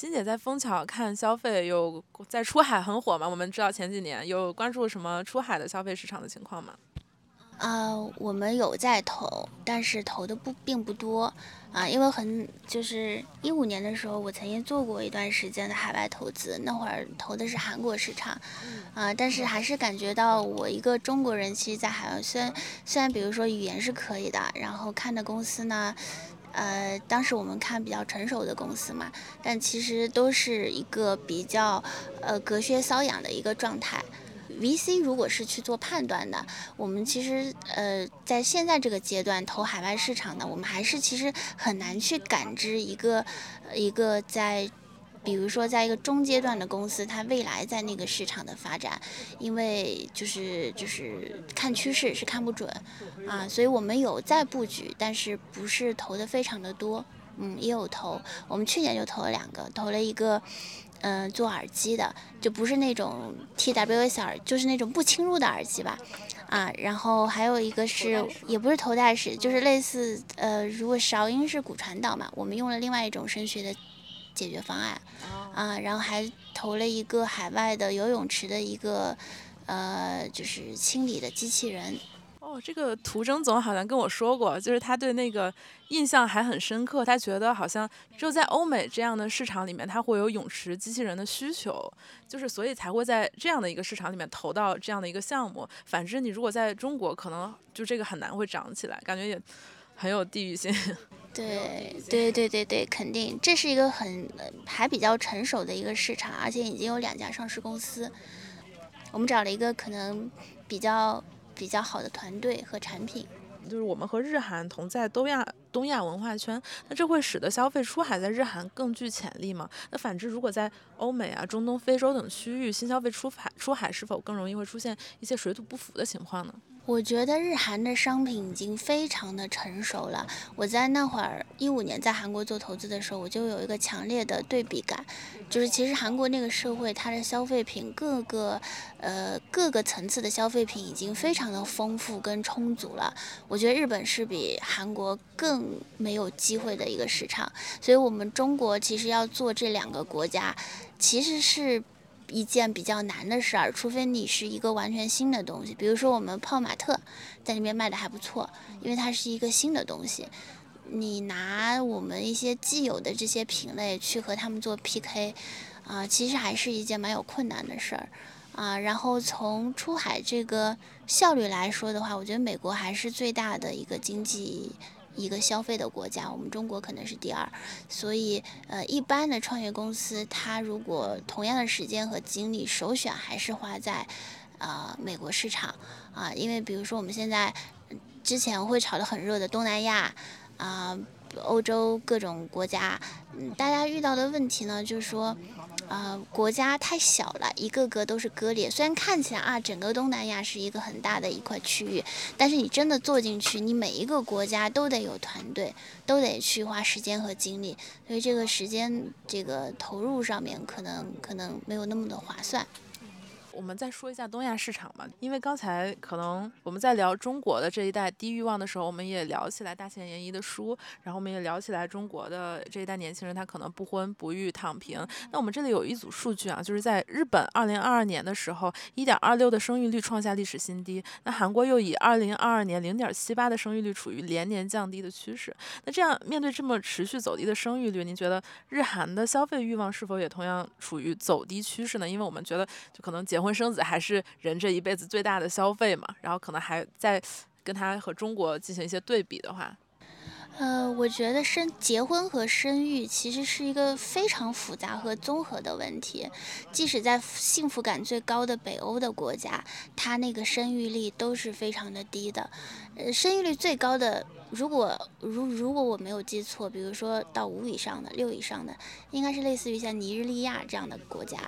欣姐在枫桥看消费，有在出海很火吗？我们知道前几年有关注什么出海的消费市场的情况吗？啊，我们有在投，但是投的不并不多啊，因为很就是一五年的时候，我曾经做过一段时间的海外投资，那会儿投的是韩国市场，啊，但是还是感觉到我一个中国人，其实，在海外虽然虽然比如说语言是可以的，然后看的公司呢。呃，当时我们看比较成熟的公司嘛，但其实都是一个比较呃隔靴搔痒的一个状态。VC 如果是去做判断的，我们其实呃在现在这个阶段投海外市场呢，我们还是其实很难去感知一个一个在。比如说，在一个中阶段的公司，它未来在那个市场的发展，因为就是就是看趋势是看不准啊，所以我们有在布局，但是不是投的非常的多，嗯，也有投，我们去年就投了两个，投了一个，嗯，做耳机的，就不是那种 TWS 耳，就是那种不侵入的耳机吧，啊，然后还有一个是也不是头戴式，就是类似，呃，如果韶音是骨传导嘛，我们用了另外一种声学的。解决方案啊，然后还投了一个海外的游泳池的一个呃，就是清理的机器人。哦，这个涂征总好像跟我说过，就是他对那个印象还很深刻。他觉得好像只有在欧美这样的市场里面，他会有泳池机器人的需求，就是所以才会在这样的一个市场里面投到这样的一个项目。反之，你如果在中国，可能就这个很难会涨起来，感觉也很 有地域性。对对对对对，肯定这是一个很还比较成熟的一个市场，而且已经有两家上市公司。我们找了一个可能比较比较好的团队和产品。就是我们和日韩同在东亚东亚文化圈，那这会使得消费出海在日韩更具潜力吗？那反之，如果在欧美啊、中东、非洲等区域，新消费出海出海是否更容易会出现一些水土不服的情况呢？我觉得日韩的商品已经非常的成熟了。我在那会儿一五年在韩国做投资的时候，我就有一个强烈的对比感，就是其实韩国那个社会，它的消费品各个呃各个层次的消费品已经非常的丰富跟充足了。我觉得日本是比韩国更没有机会的一个市场，所以我们中国其实要做这两个国家，其实是。一件比较难的事儿，除非你是一个完全新的东西，比如说我们泡玛特在那边卖的还不错，因为它是一个新的东西。你拿我们一些既有的这些品类去和他们做 PK，啊，其实还是一件蛮有困难的事儿啊。然后从出海这个效率来说的话，我觉得美国还是最大的一个经济。一个消费的国家，我们中国可能是第二，所以呃，一般的创业公司，它如果同样的时间和精力，首选还是花在啊美国市场啊，因为比如说我们现在之前会炒得很热的东南亚啊。欧洲各种国家，嗯，大家遇到的问题呢，就是说，呃，国家太小了，一个个都是割裂。虽然看起来啊，整个东南亚是一个很大的一块区域，但是你真的做进去，你每一个国家都得有团队，都得去花时间和精力，所以这个时间这个投入上面可能可能没有那么的划算。我们再说一下东亚市场吧，因为刚才可能我们在聊中国的这一代低欲望的时候，我们也聊起来大前研一的书，然后我们也聊起来中国的这一代年轻人他可能不婚不育躺平。那我们这里有一组数据啊，就是在日本二零二二年的时候，一点二六的生育率创下历史新低，那韩国又以二零二二年零点七八的生育率处于连年降低的趋势。那这样面对这么持续走低的生育率，您觉得日韩的消费欲望是否也同样处于走低趋势呢？因为我们觉得就可能结结婚生子还是人这一辈子最大的消费嘛，然后可能还在跟他和中国进行一些对比的话，呃，我觉得生结婚和生育其实是一个非常复杂和综合的问题。即使在幸福感最高的北欧的国家，它那个生育率都是非常的低的。呃，生育率最高的，如果如如果我没有记错，比如说到五以上的、六以上的，应该是类似于像尼日利亚这样的国家。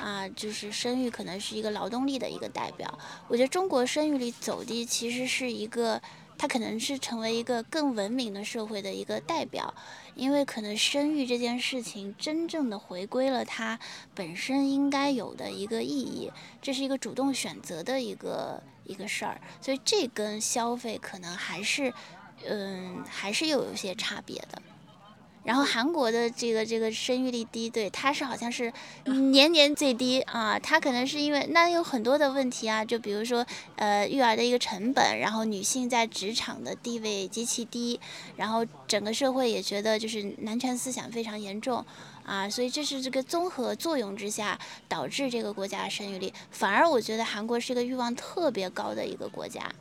啊，就是生育可能是一个劳动力的一个代表。我觉得中国生育率走低，其实是一个。它可能是成为一个更文明的社会的一个代表，因为可能生育这件事情真正的回归了它本身应该有的一个意义，这是一个主动选择的一个一个事儿，所以这跟消费可能还是，嗯，还是有一些差别的。然后韩国的这个这个生育率低，对，它是好像是年年最低啊。它可能是因为那有很多的问题啊，就比如说呃育儿的一个成本，然后女性在职场的地位极其低，然后整个社会也觉得就是男权思想非常严重啊，所以这是这个综合作用之下导致这个国家生育率。反而我觉得韩国是一个欲望特别高的一个国家，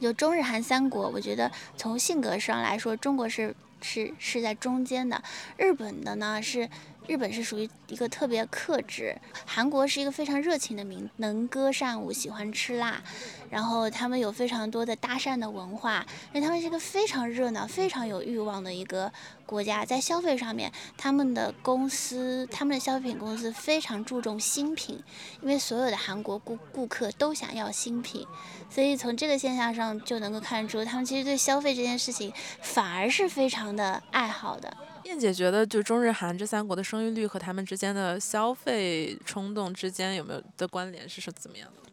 就中日韩三国，我觉得从性格上来说，中国是。是是在中间的，日本的呢是。日本是属于一个特别克制，韩国是一个非常热情的民，能歌善舞，喜欢吃辣，然后他们有非常多的搭讪的文化，因为他们是一个非常热闹、非常有欲望的一个国家。在消费上面，他们的公司，他们的消费品公司非常注重新品，因为所有的韩国顾顾客都想要新品，所以从这个现象上就能够看出，他们其实对消费这件事情反而是非常的爱好的。燕姐觉得，就中日韩这三国的生育率和他们之间的消费冲动之间有没有的关联是是怎么样的？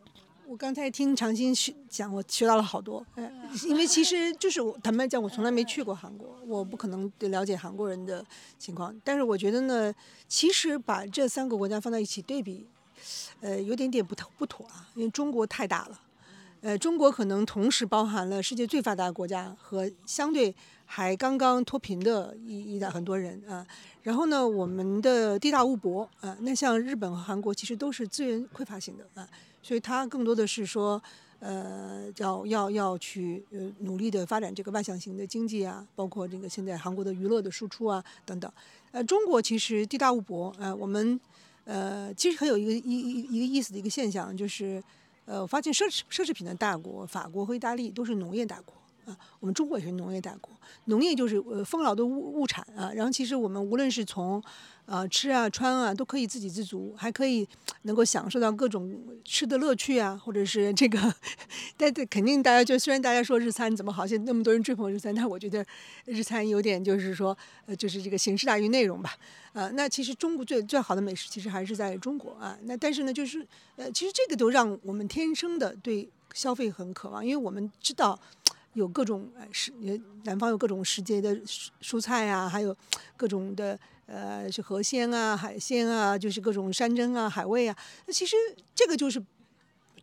我刚才听长青学讲，我学到了好多。哎，因为其实就是我坦白讲，我从来没去过韩国，我不可能了解韩国人的情况。但是我觉得呢，其实把这三个国家放在一起对比，呃，有点点不不妥啊，因为中国太大了。呃，中国可能同时包含了世界最发达国家和相对。还刚刚脱贫的一一代很多人啊，然后呢，我们的地大物博啊，那像日本和韩国其实都是资源匮乏型的啊，所以它更多的是说，呃，要要要去呃努力的发展这个外向型的经济啊，包括这个现在韩国的娱乐的输出啊等等，呃，中国其实地大物博啊，我们呃其实很有一个一一一个意思的一个现象，就是呃，我发现奢侈奢侈品的大国法国和意大利都是农业大国。我们中国也是农业大国，农业就是呃丰饶的物物产啊。然后其实我们无论是从呃吃啊穿啊都可以自给自足，还可以能够享受到各种吃的乐趣啊，或者是这个，但肯定大家就虽然大家说日餐怎么好，现在那么多人追捧日餐，但我觉得日餐有点就是说呃就是这个形式大于内容吧。呃，那其实中国最最好的美食其实还是在中国啊。那但是呢，就是呃其实这个都让我们天生的对消费很渴望，因为我们知道。有各种呃时，南方有各种时节的蔬蔬菜啊，还有各种的呃是河鲜啊、海鲜啊，就是各种山珍啊、海味啊。那其实这个就是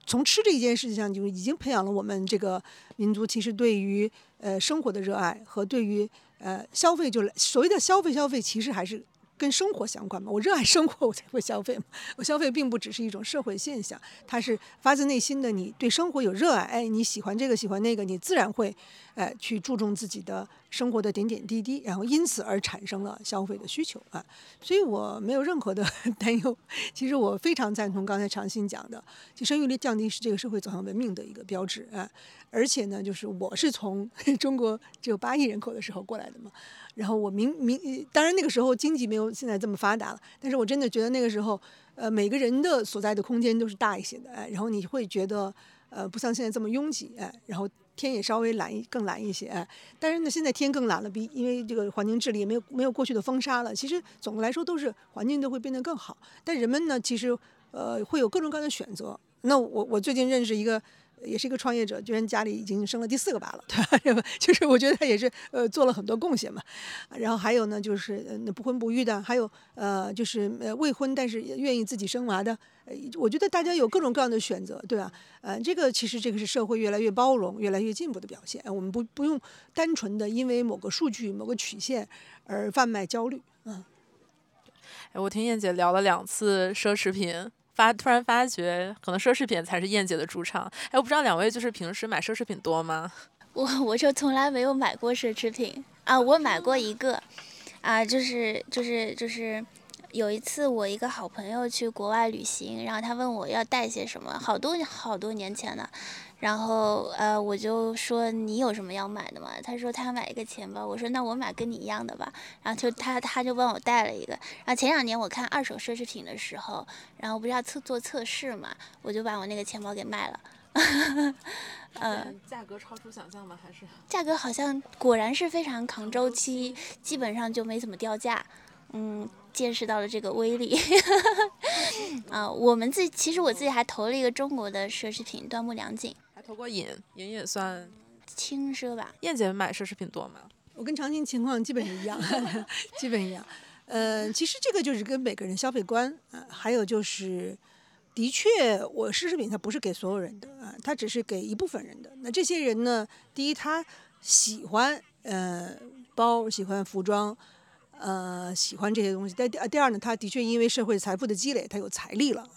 从吃这一件事情上，就已经培养了我们这个民族其实对于呃生活的热爱和对于呃消费，就所谓的消费消费，其实还是。跟生活相关嘛？我热爱生活，我才会消费嘛。我消费并不只是一种社会现象，它是发自内心的。你对生活有热爱，哎，你喜欢这个，喜欢那个，你自然会，哎，去注重自己的生活的点点滴滴，然后因此而产生了消费的需求啊。所以我没有任何的 担忧。其实我非常赞同刚才长信讲的，就生育率降低是这个社会走向文明的一个标志啊。而且呢，就是我是从 中国只有八亿人口的时候过来的嘛。然后我明明，当然那个时候经济没有现在这么发达了，但是我真的觉得那个时候，呃，每个人的所在的空间都是大一些的，哎，然后你会觉得，呃，不像现在这么拥挤，哎，然后天也稍微蓝一更蓝一些，哎，但是呢，现在天更蓝了，比因为这个环境治理也没有没有过去的风沙了，其实总的来说都是环境都会变得更好，但人们呢，其实，呃，会有各种各样的选择。那我我最近认识一个。也是一个创业者，居然家里已经生了第四个娃了，对吧？就是我觉得他也是呃做了很多贡献嘛。然后还有呢，就是那不婚不育的，还有呃就是呃未婚但是愿意自己生娃的。呃，我觉得大家有各种各样的选择，对吧？呃，这个其实这个是社会越来越包容、越来越进步的表现。我们不不用单纯的因为某个数据、某个曲线而贩卖焦虑。嗯。我听燕姐聊了两次奢侈品。发突然发觉，可能奢侈品才是燕姐的主场。哎，我不知道两位就是平时买奢侈品多吗？我我就从来没有买过奢侈品啊，我买过一个，啊，就是就是就是有一次我一个好朋友去国外旅行，然后他问我要带些什么，好多好多年前了。然后，呃，我就说你有什么要买的吗？他说他要买一个钱包。我说那我买跟你一样的吧。然后就他他就帮我带了一个。然后前两年我看二手奢侈品的时候，然后不是要测做测试嘛，我就把我那个钱包给卖了。嗯，价格超出想象吗？还是价格好像果然是非常抗周期，基本上就没怎么掉价。嗯，见识到了这个威力。啊，我们自己其实我自己还投了一个中国的奢侈品，端木良锦。还投过银，银也算轻奢吧。燕姐买奢侈品多吗？我跟常青情况基本一样，基本一样。呃，其实这个就是跟每个人消费观啊，还有就是，的确，我奢侈品它不是给所有人的啊，它只是给一部分人的。那这些人呢，第一他喜欢呃包，喜欢服装，呃喜欢这些东西。但第第二呢，他的确因为社会财富的积累，他有财力了。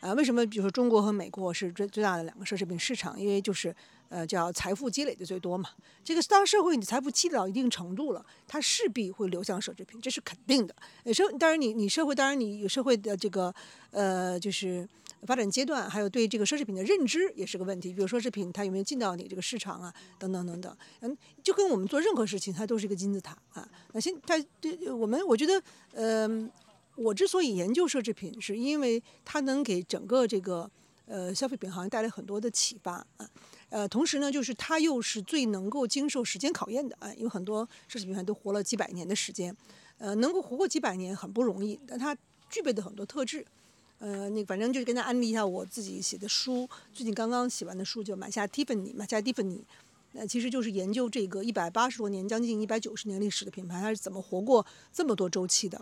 啊，为什么比如说中国和美国是最最大的两个奢侈品市场？因为就是呃叫财富积累的最多嘛。这个当社会你财富积累到一定程度了，它势必会流向奢侈品，这是肯定的。社当然你你社会当然你有社会的这个呃就是发展阶段，还有对这个奢侈品的认知也是个问题。比如奢侈品它有没有进到你这个市场啊，等等等等。嗯，就跟我们做任何事情，它都是一个金字塔啊。那现它对我们我觉得嗯。我之所以研究奢侈品，是因为它能给整个这个呃消费品行业带来很多的启发啊，呃，同时呢，就是它又是最能够经受时间考验的啊，因为很多奢侈品牌都活了几百年的时间，呃，能够活过几百年很不容易，但它具备的很多特质，呃，那反正就是跟大家安利一下我自己写的书，最近刚刚写完的书就买下蒂芬尼，买下蒂芬尼，那其实就是研究这个一百八十多年，将近一百九十年历史的品牌，它是怎么活过这么多周期的。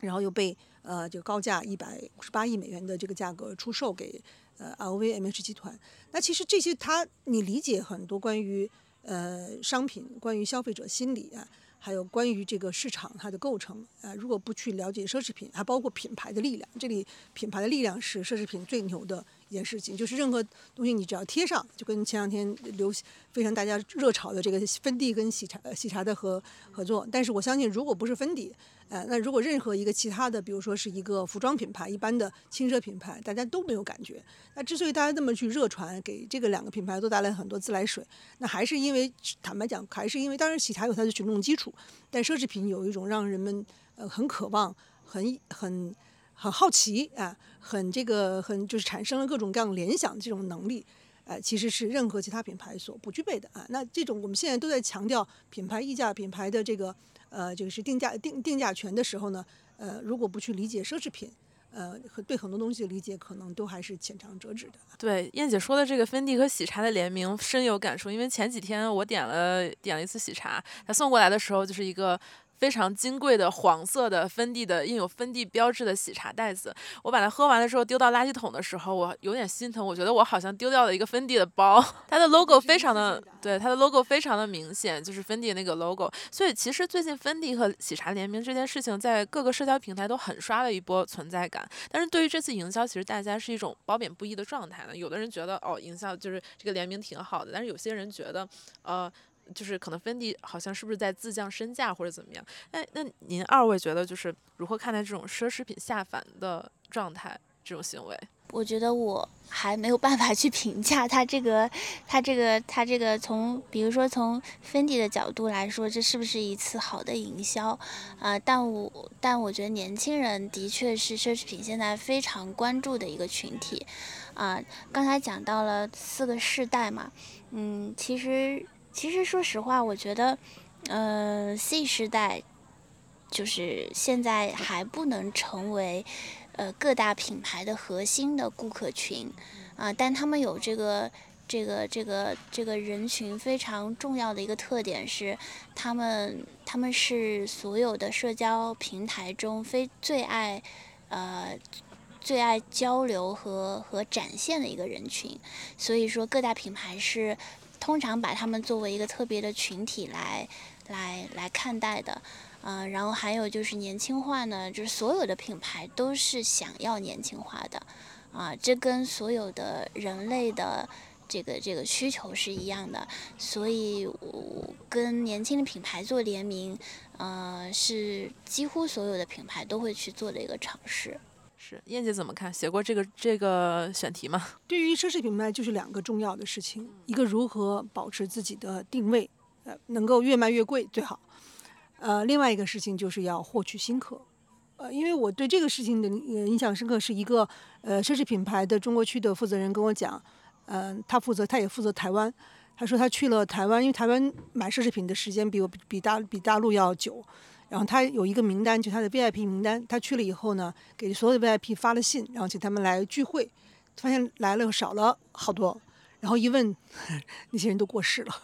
然后又被呃就高价一百五十八亿美元的这个价格出售给呃 LVMH 集团。那其实这些它你理解很多关于呃商品、关于消费者心理啊，还有关于这个市场它的构成呃，如果不去了解奢侈品，还包括品牌的力量，这里品牌的力量是奢侈品最牛的一件事情。就是任何东西你只要贴上，就跟前两天流非常大家热炒的这个芬迪跟喜茶喜茶的合合作。但是我相信，如果不是芬迪。呃，那如果任何一个其他的，比如说是一个服装品牌，一般的轻奢品牌，大家都没有感觉。那之所以大家这么去热传，给这个两个品牌都带来很多自来水，那还是因为坦白讲，还是因为当然喜茶有它的群众基础，但奢侈品有一种让人们呃很渴望、很很很好奇啊，很这个很就是产生了各种各样联想的这种能力，呃，其实是任何其他品牌所不具备的啊。那这种我们现在都在强调品牌溢价、品牌的这个。呃，就是定价定定价权的时候呢，呃，如果不去理解奢侈品，呃，对很多东西的理解可能都还是浅尝辄止的。对，燕姐说的这个芬迪和喜茶的联名深有感触，因为前几天我点了点了一次喜茶，他送过来的时候就是一个。非常金贵的黄色的芬迪的印有芬迪标志的喜茶袋子，我把它喝完了之后丢到垃圾桶的时候，我有点心疼，我觉得我好像丢掉了一个芬迪的包。它的 logo 非常的对，它的 logo 非常的明显，就是芬迪那个 logo。所以其实最近芬迪和喜茶联名这件事情，在各个社交平台都很刷了一波存在感。但是对于这次营销，其实大家是一种褒贬不一的状态呢。有的人觉得哦，营销就是这个联名挺好的，但是有些人觉得呃。就是可能芬迪好像是不是在自降身价或者怎么样？那那您二位觉得就是如何看待这种奢侈品下凡的状态这种行为？我觉得我还没有办法去评价他这个，他这个，他这个从比如说从芬迪的角度来说，这是不是一次好的营销？啊，但我但我觉得年轻人的确是奢侈品现在非常关注的一个群体。啊，刚才讲到了四个世代嘛，嗯，其实。其实，说实话，我觉得，呃，C 时代就是现在还不能成为呃各大品牌的核心的顾客群啊，但他们有这个这个这个这个人群非常重要的一个特点是，他们他们是所有的社交平台中非最爱呃最爱交流和和展现的一个人群，所以说各大品牌是。通常把他们作为一个特别的群体来来来看待的，嗯，然后还有就是年轻化呢，就是所有的品牌都是想要年轻化的，啊，这跟所有的人类的这个这个需求是一样的，所以我跟年轻的品牌做联名，呃，是几乎所有的品牌都会去做的一个尝试。是燕姐怎么看？写过这个这个选题吗？对于奢侈品牌，就是两个重要的事情：一个如何保持自己的定位，呃，能够越卖越贵最好；呃，另外一个事情就是要获取新客。呃，因为我对这个事情的印象深刻，是一个呃奢侈品牌的中国区的负责人跟我讲，嗯，他负责，他也负责台湾。他说他去了台湾，因为台湾买奢侈品的时间比我比大比大陆要久。然后他有一个名单，就他的 VIP 名单。他去了以后呢，给所有的 VIP 发了信，然后请他们来聚会，发现来了少了好多。然后一问，那些人都过世了，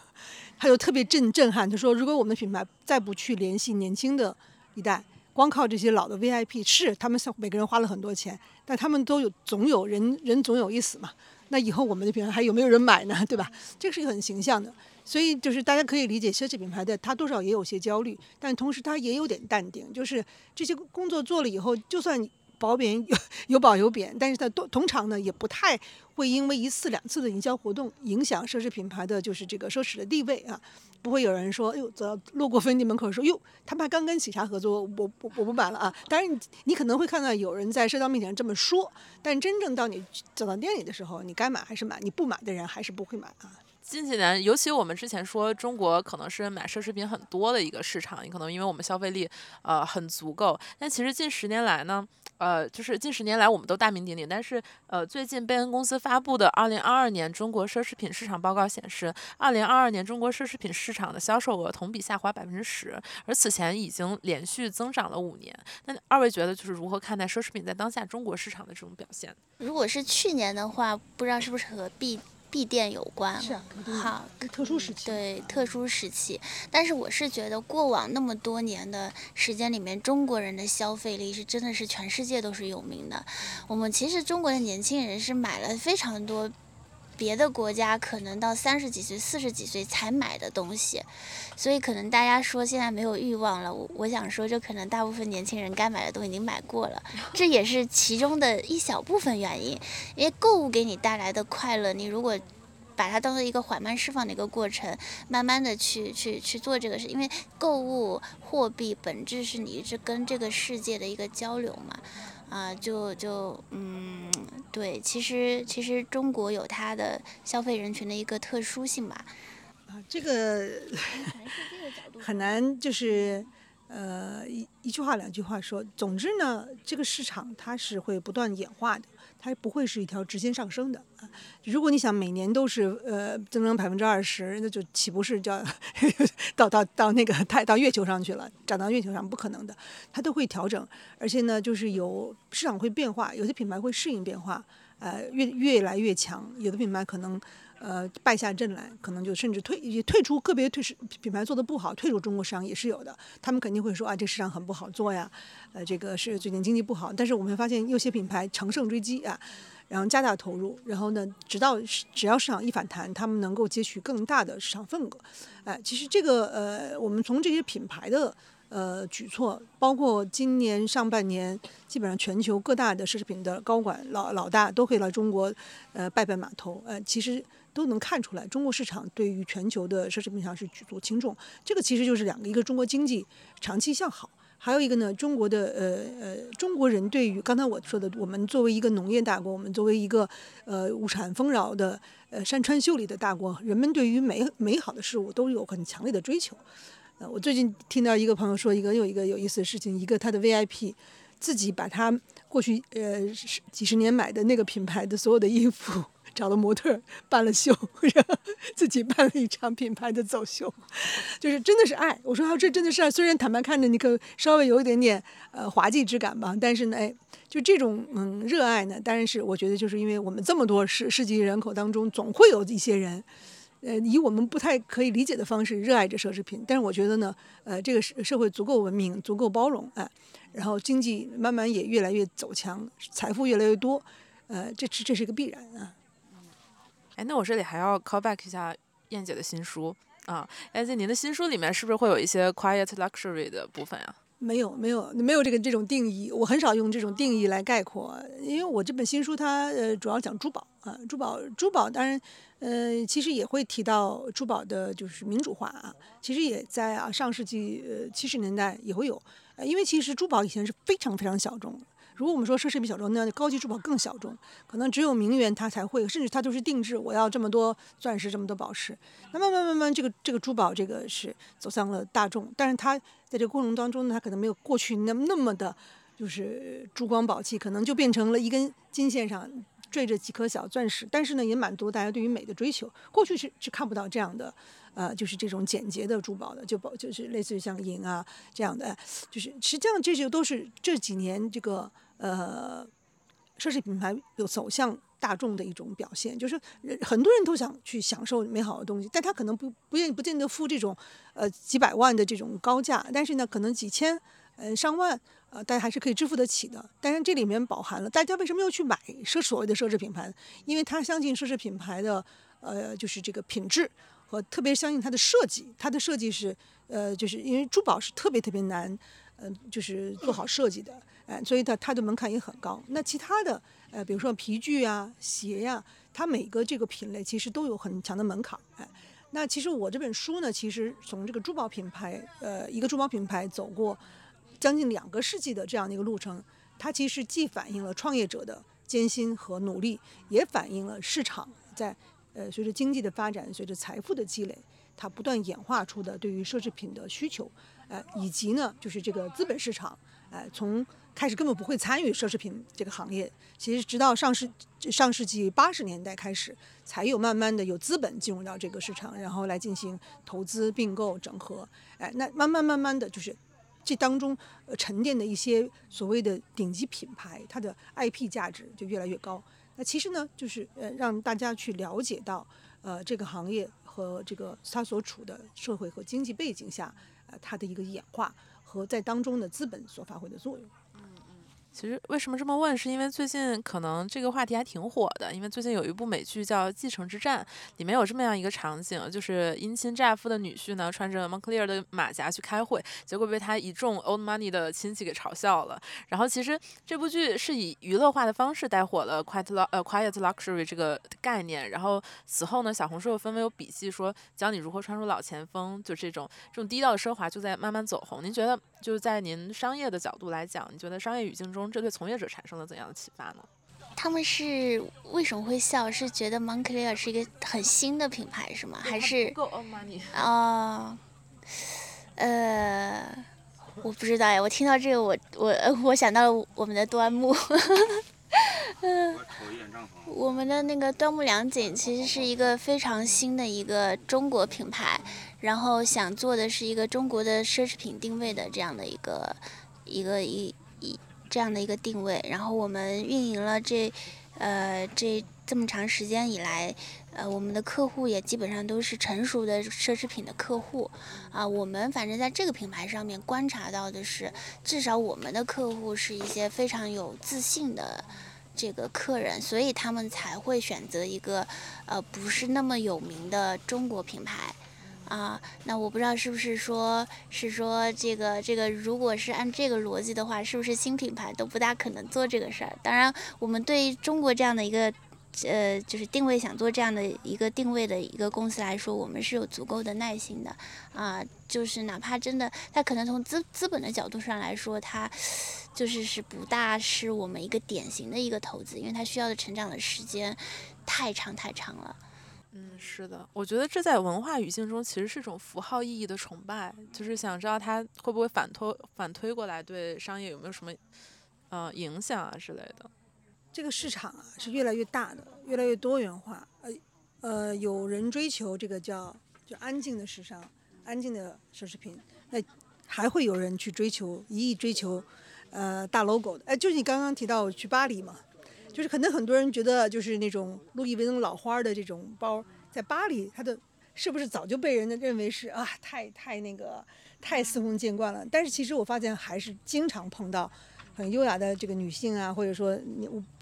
他就特别震震撼。他说，如果我们的品牌再不去联系年轻的一代，光靠这些老的 VIP，是他们每个人花了很多钱，但他们都有总有人人总有一死嘛。那以后我们的品牌还有没有人买呢？对吧？这个是一个很形象的。所以就是大家可以理解，奢侈品牌的他多少也有些焦虑，但同时他也有点淡定。就是这些工作做了以后，就算褒贬有 有褒有贬，但是他都通常呢也不太会因为一次两次的营销活动影响奢侈品牌的就是这个奢侈的地位啊。不会有人说，哎呦，走到路过芬迪门口说，哟，他们还刚跟喜茶合作，我我我不买了啊。当然你你可能会看到有人在社交面前这么说，但真正到你走到店里的时候，你该买还是买，你不买的人还是不会买啊。近几年，尤其我们之前说中国可能是买奢侈品很多的一个市场，也可能因为我们消费力呃很足够。但其实近十年来呢，呃，就是近十年来我们都大名鼎鼎，但是呃，最近贝恩公司发布的《二零二二年中国奢侈品市场报告》显示，二零二二年中国奢侈品市场的销售额同比下滑百分之十，而此前已经连续增长了五年。那二位觉得就是如何看待奢侈品在当下中国市场的这种表现？如果是去年的话，不知道是不是和 B。闭店有关，是啊，好，特殊时期，对，特殊时期。但是我是觉得，过往那么多年的时间里面，中国人的消费力是真的是全世界都是有名的。我们其实中国的年轻人是买了非常多。别的国家可能到三十几岁、四十几岁才买的东西，所以可能大家说现在没有欲望了。我我想说，就可能大部分年轻人该买的都已经买过了，这也是其中的一小部分原因。因为购物给你带来的快乐，你如果把它当做一个缓慢释放的一个过程，慢慢的去去去做这个事，因为购物货币本质是你是跟这个世界的一个交流嘛。啊，就就嗯，对，其实其实中国有它的消费人群的一个特殊性吧。啊，这个 很难，就是呃一一句话两句话说。总之呢，这个市场它是会不断演化的。它不会是一条直线上升的啊！如果你想每年都是呃增长百分之二十，那就岂不是叫 到到到那个太到月球上去了，涨到月球上不可能的。它都会调整，而且呢，就是有市场会变化，有些品牌会适应变化，呃，越越来越强，有的品牌可能。呃，败下阵来，可能就甚至退也退出个别退市品牌做的不好，退出中国市场也是有的。他们肯定会说啊，这市场很不好做呀，呃，这个是最近经济不好。但是我们发现有些品牌乘胜追击啊，然后加大投入，然后呢，直到只要市场一反弹，他们能够接取更大的市场份额。哎，其实这个呃，我们从这些品牌的呃举措，包括今年上半年，基本上全球各大的奢侈品的高管老老大都可以来中国呃拜拜码头。呃，其实。都能看出来，中国市场对于全球的奢侈品市场是举足轻重。这个其实就是两个：一个中国经济长期向好，还有一个呢，中国的呃呃中国人对于刚才我说的，我们作为一个农业大国，我们作为一个呃物产丰饶的呃山川秀丽的大国，人们对于美美好的事物都有很强烈的追求。呃，我最近听到一个朋友说一个又一个有意思的事情，一个他的 VIP 自己把他过去呃几十年买的那个品牌的所有的衣服。找了模特办了秀，然后自己办了一场品牌的走秀，就是真的是爱。我说啊，这真的是爱。虽然坦白看着你可稍微有一点点呃滑稽之感吧，但是呢，哎，就这种嗯热爱呢，当然是我觉得就是因为我们这么多世世纪人口当中，总会有一些人，呃，以我们不太可以理解的方式热爱着奢侈品。但是我觉得呢，呃，这个社社会足够文明，足够包容，哎，然后经济慢慢也越来越走强，财富越来越多，呃，这是这是一个必然啊。哎，那我这里还要 call back 一下燕姐的新书啊，燕姐，您的新书里面是不是会有一些 quiet luxury 的部分呀？没有，没有，没有这个这种定义。我很少用这种定义来概括，因为我这本新书它呃主要讲珠宝啊，珠宝珠宝当然呃其实也会提到珠宝的就是民主化啊，其实也在啊上世纪呃七十年代也会有，呃因为其实珠宝以前是非常非常小众。如果我们说奢侈品小众，那高级珠宝更小众，可能只有名媛他才会，甚至他都是定制，我要这么多钻石，这么多宝石。那慢慢慢慢，这个这个珠宝这个是走向了大众，但是它在这个过程当中呢，它可能没有过去那么那么的，就是珠光宝气，可能就变成了一根金线上缀着几颗小钻石，但是呢，也满足大家对于美的追求。过去是是看不到这样的。呃，就是这种简洁的珠宝的，就宝就是类似于像银啊这样的，就是实际上这些都是这几年这个呃奢侈品牌有走向大众的一种表现，就是很多人都想去享受美好的东西，但他可能不不愿不见得付这种呃几百万的这种高价，但是呢，可能几千呃上万呃大家还是可以支付得起的。但是这里面饱含了大家为什么要去买奢所谓的奢侈品牌？因为他相信奢侈品牌的呃就是这个品质。和特别相信它的设计，它的设计是，呃，就是因为珠宝是特别特别难，嗯，就是做好设计的，哎，所以它它的门槛也很高。那其他的，呃，比如说皮具啊、鞋呀，它每个这个品类其实都有很强的门槛，哎，那其实我这本书呢，其实从这个珠宝品牌，呃，一个珠宝品牌走过将近两个世纪的这样的一个路程，它其实既反映了创业者的艰辛和努力，也反映了市场在。呃，随着经济的发展，随着财富的积累，它不断演化出的对于奢侈品的需求，呃，以及呢，就是这个资本市场，呃，从开始根本不会参与奢侈品这个行业，其实直到上世上世纪八十年代开始，才有慢慢的有资本进入到这个市场，然后来进行投资、并购、整合，哎，那慢慢慢慢的就是这当中沉淀的一些所谓的顶级品牌，它的 IP 价值就越来越高。那其实呢，就是呃，让大家去了解到，呃，这个行业和这个它所处的社会和经济背景下，呃，它的一个演化和在当中的资本所发挥的作用。其实为什么这么问，是因为最近可能这个话题还挺火的，因为最近有一部美剧叫《继承之战》，里面有这么样一个场景，就是姻亲乍夫的女婿呢，穿着 Moncler 的马甲去开会，结果被他一众 old money 的亲戚给嘲笑了。然后其实这部剧是以娱乐化的方式带火了 quiet 呃 quiet luxury 这个概念。然后此后呢，小红书又纷纷有笔记说教你如何穿出老前锋，就这种这种低调的奢华就在慢慢走红。您觉得就是在您商业的角度来讲，你觉得商业语境中？这对从业者产生了怎样的启发呢？他们是为什么会笑？是觉得 Moncler 是一个很新的品牌是吗？还是够 money 啊？呃，我不知道呀。我听到这个，我我我想到了我们的端木。嗯，我们的那个端木良锦其实是一个非常新的一个中国品牌，然后想做的是一个中国的奢侈品定位的这样的一个一个一一。这样的一个定位，然后我们运营了这，呃，这这么长时间以来，呃，我们的客户也基本上都是成熟的奢侈品的客户，啊，我们反正在这个品牌上面观察到的是，至少我们的客户是一些非常有自信的这个客人，所以他们才会选择一个，呃，不是那么有名的中国品牌。啊，那我不知道是不是说，是说这个这个，如果是按这个逻辑的话，是不是新品牌都不大可能做这个事儿？当然，我们对中国这样的一个，呃，就是定位想做这样的一个定位的一个公司来说，我们是有足够的耐心的。啊，就是哪怕真的，它可能从资资本的角度上来说，它就是是不大是我们一个典型的一个投资，因为它需要的成长的时间太长太长了。嗯，是的，我觉得这在文化语境中其实是一种符号意义的崇拜，就是想知道它会不会反推反推过来对商业有没有什么呃影响啊之类的。这个市场啊是越来越大的，越来越多元化。呃呃，有人追求这个叫就安静的时尚，安静的奢侈品，那还会有人去追求一意追求呃大 logo 的。哎，就是你刚刚提到去巴黎嘛。就是可能很多人觉得，就是那种路易威登老花的这种包，在巴黎，它的是不是早就被人家认为是啊，太太那个太司空见惯了？但是其实我发现还是经常碰到很优雅的这个女性啊，或者说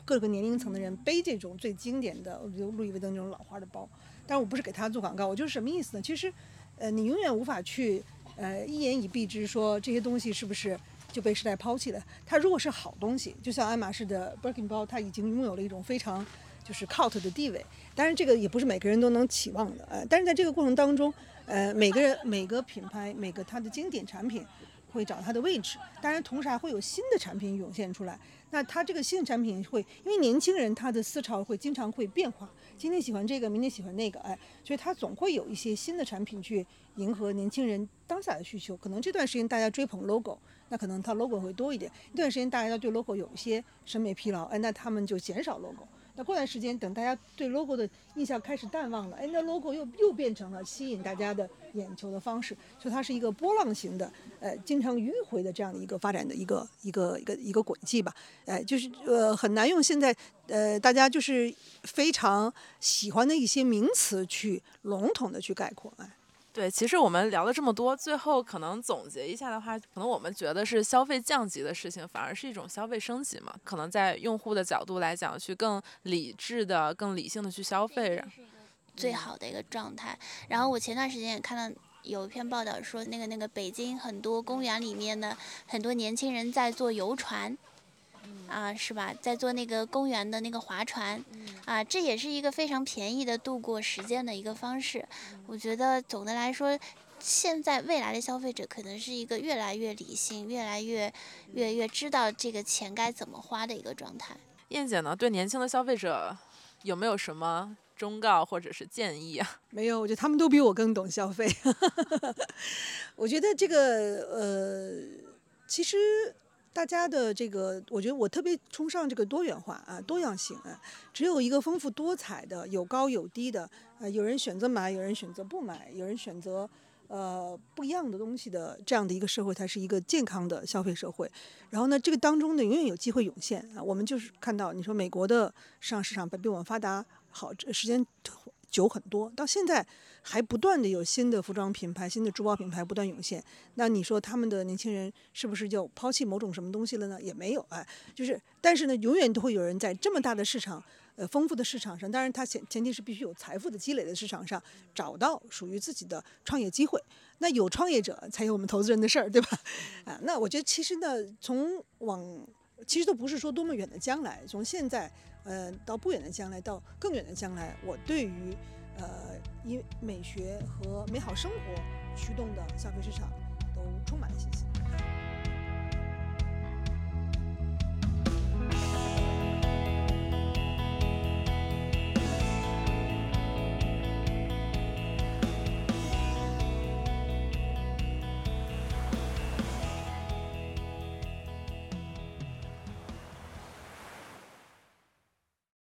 各个年龄层的人背这种最经典的，比如路易威登这种老花的包。但是我不是给他做广告，我就是什么意思呢？其实，呃，你永远无法去呃，一言以蔽之说这些东西是不是就被时代抛弃了？它如果是好东西，就像爱马仕的 Birkin 包，它已经拥有了一种非常就是 cult 的地位。当然，这个也不是每个人都能期望的，呃，但是在这个过程当中，呃，每个人每个品牌每个它的经典产品会找它的位置，当然同时还会有新的产品涌现出来。那它这个新的产品会，因为年轻人他的思潮会经常会变化，今天喜欢这个，明天喜欢那个，哎，所以它总会有一些新的产品去迎合年轻人当下的需求。可能这段时间大家追捧 logo，那可能它 logo 会多一点；一段时间大家对 logo 有一些审美疲劳，哎，那他们就减少 logo。那过段时间，等大家对 logo 的印象开始淡忘了，哎，那 logo 又又变成了吸引大家的眼球的方式，所以它是一个波浪形的，呃，经常迂回的这样的一个发展的一个一个一个一个轨迹吧，哎，就是呃很难用现在呃大家就是非常喜欢的一些名词去笼统的去概括，哎。对，其实我们聊了这么多，最后可能总结一下的话，可能我们觉得是消费降级的事情，反而是一种消费升级嘛。可能在用户的角度来讲，去更理智的、更理性的去消费，最好的一个状态。然后我前段时间也看到有一篇报道说，那个那个北京很多公园里面的很多年轻人在坐游船。啊，是吧？在做那个公园的那个划船，啊，这也是一个非常便宜的度过时间的一个方式。我觉得总的来说，现在未来的消费者可能是一个越来越理性、越来越越越知道这个钱该怎么花的一个状态。燕姐呢，对年轻的消费者有没有什么忠告或者是建议啊？没有，我觉得他们都比我更懂消费。我觉得这个呃，其实。大家的这个，我觉得我特别崇尚这个多元化啊，多样性啊。只有一个丰富多彩的，有高有低的，呃，有人选择买，有人选择不买，有人选择呃不一样的东西的这样的一个社会，才是一个健康的消费社会。然后呢，这个当中呢，永远有机会涌现啊。我们就是看到，你说美国的上市场比我们发达好，时间久很多，到现在。还不断的有新的服装品牌、新的珠宝品牌不断涌现，那你说他们的年轻人是不是就抛弃某种什么东西了呢？也没有，哎，就是，但是呢，永远都会有人在这么大的市场、呃丰富的市场上，当然它前前提是必须有财富的积累的市场上，找到属于自己的创业机会。那有创业者才有我们投资人的事儿，对吧？啊，那我觉得其实呢，从往其实都不是说多么远的将来，从现在呃到不远的将来到更远的将来，我对于。呃，以美学和美好生活驱动的消费市场，都充满了信心。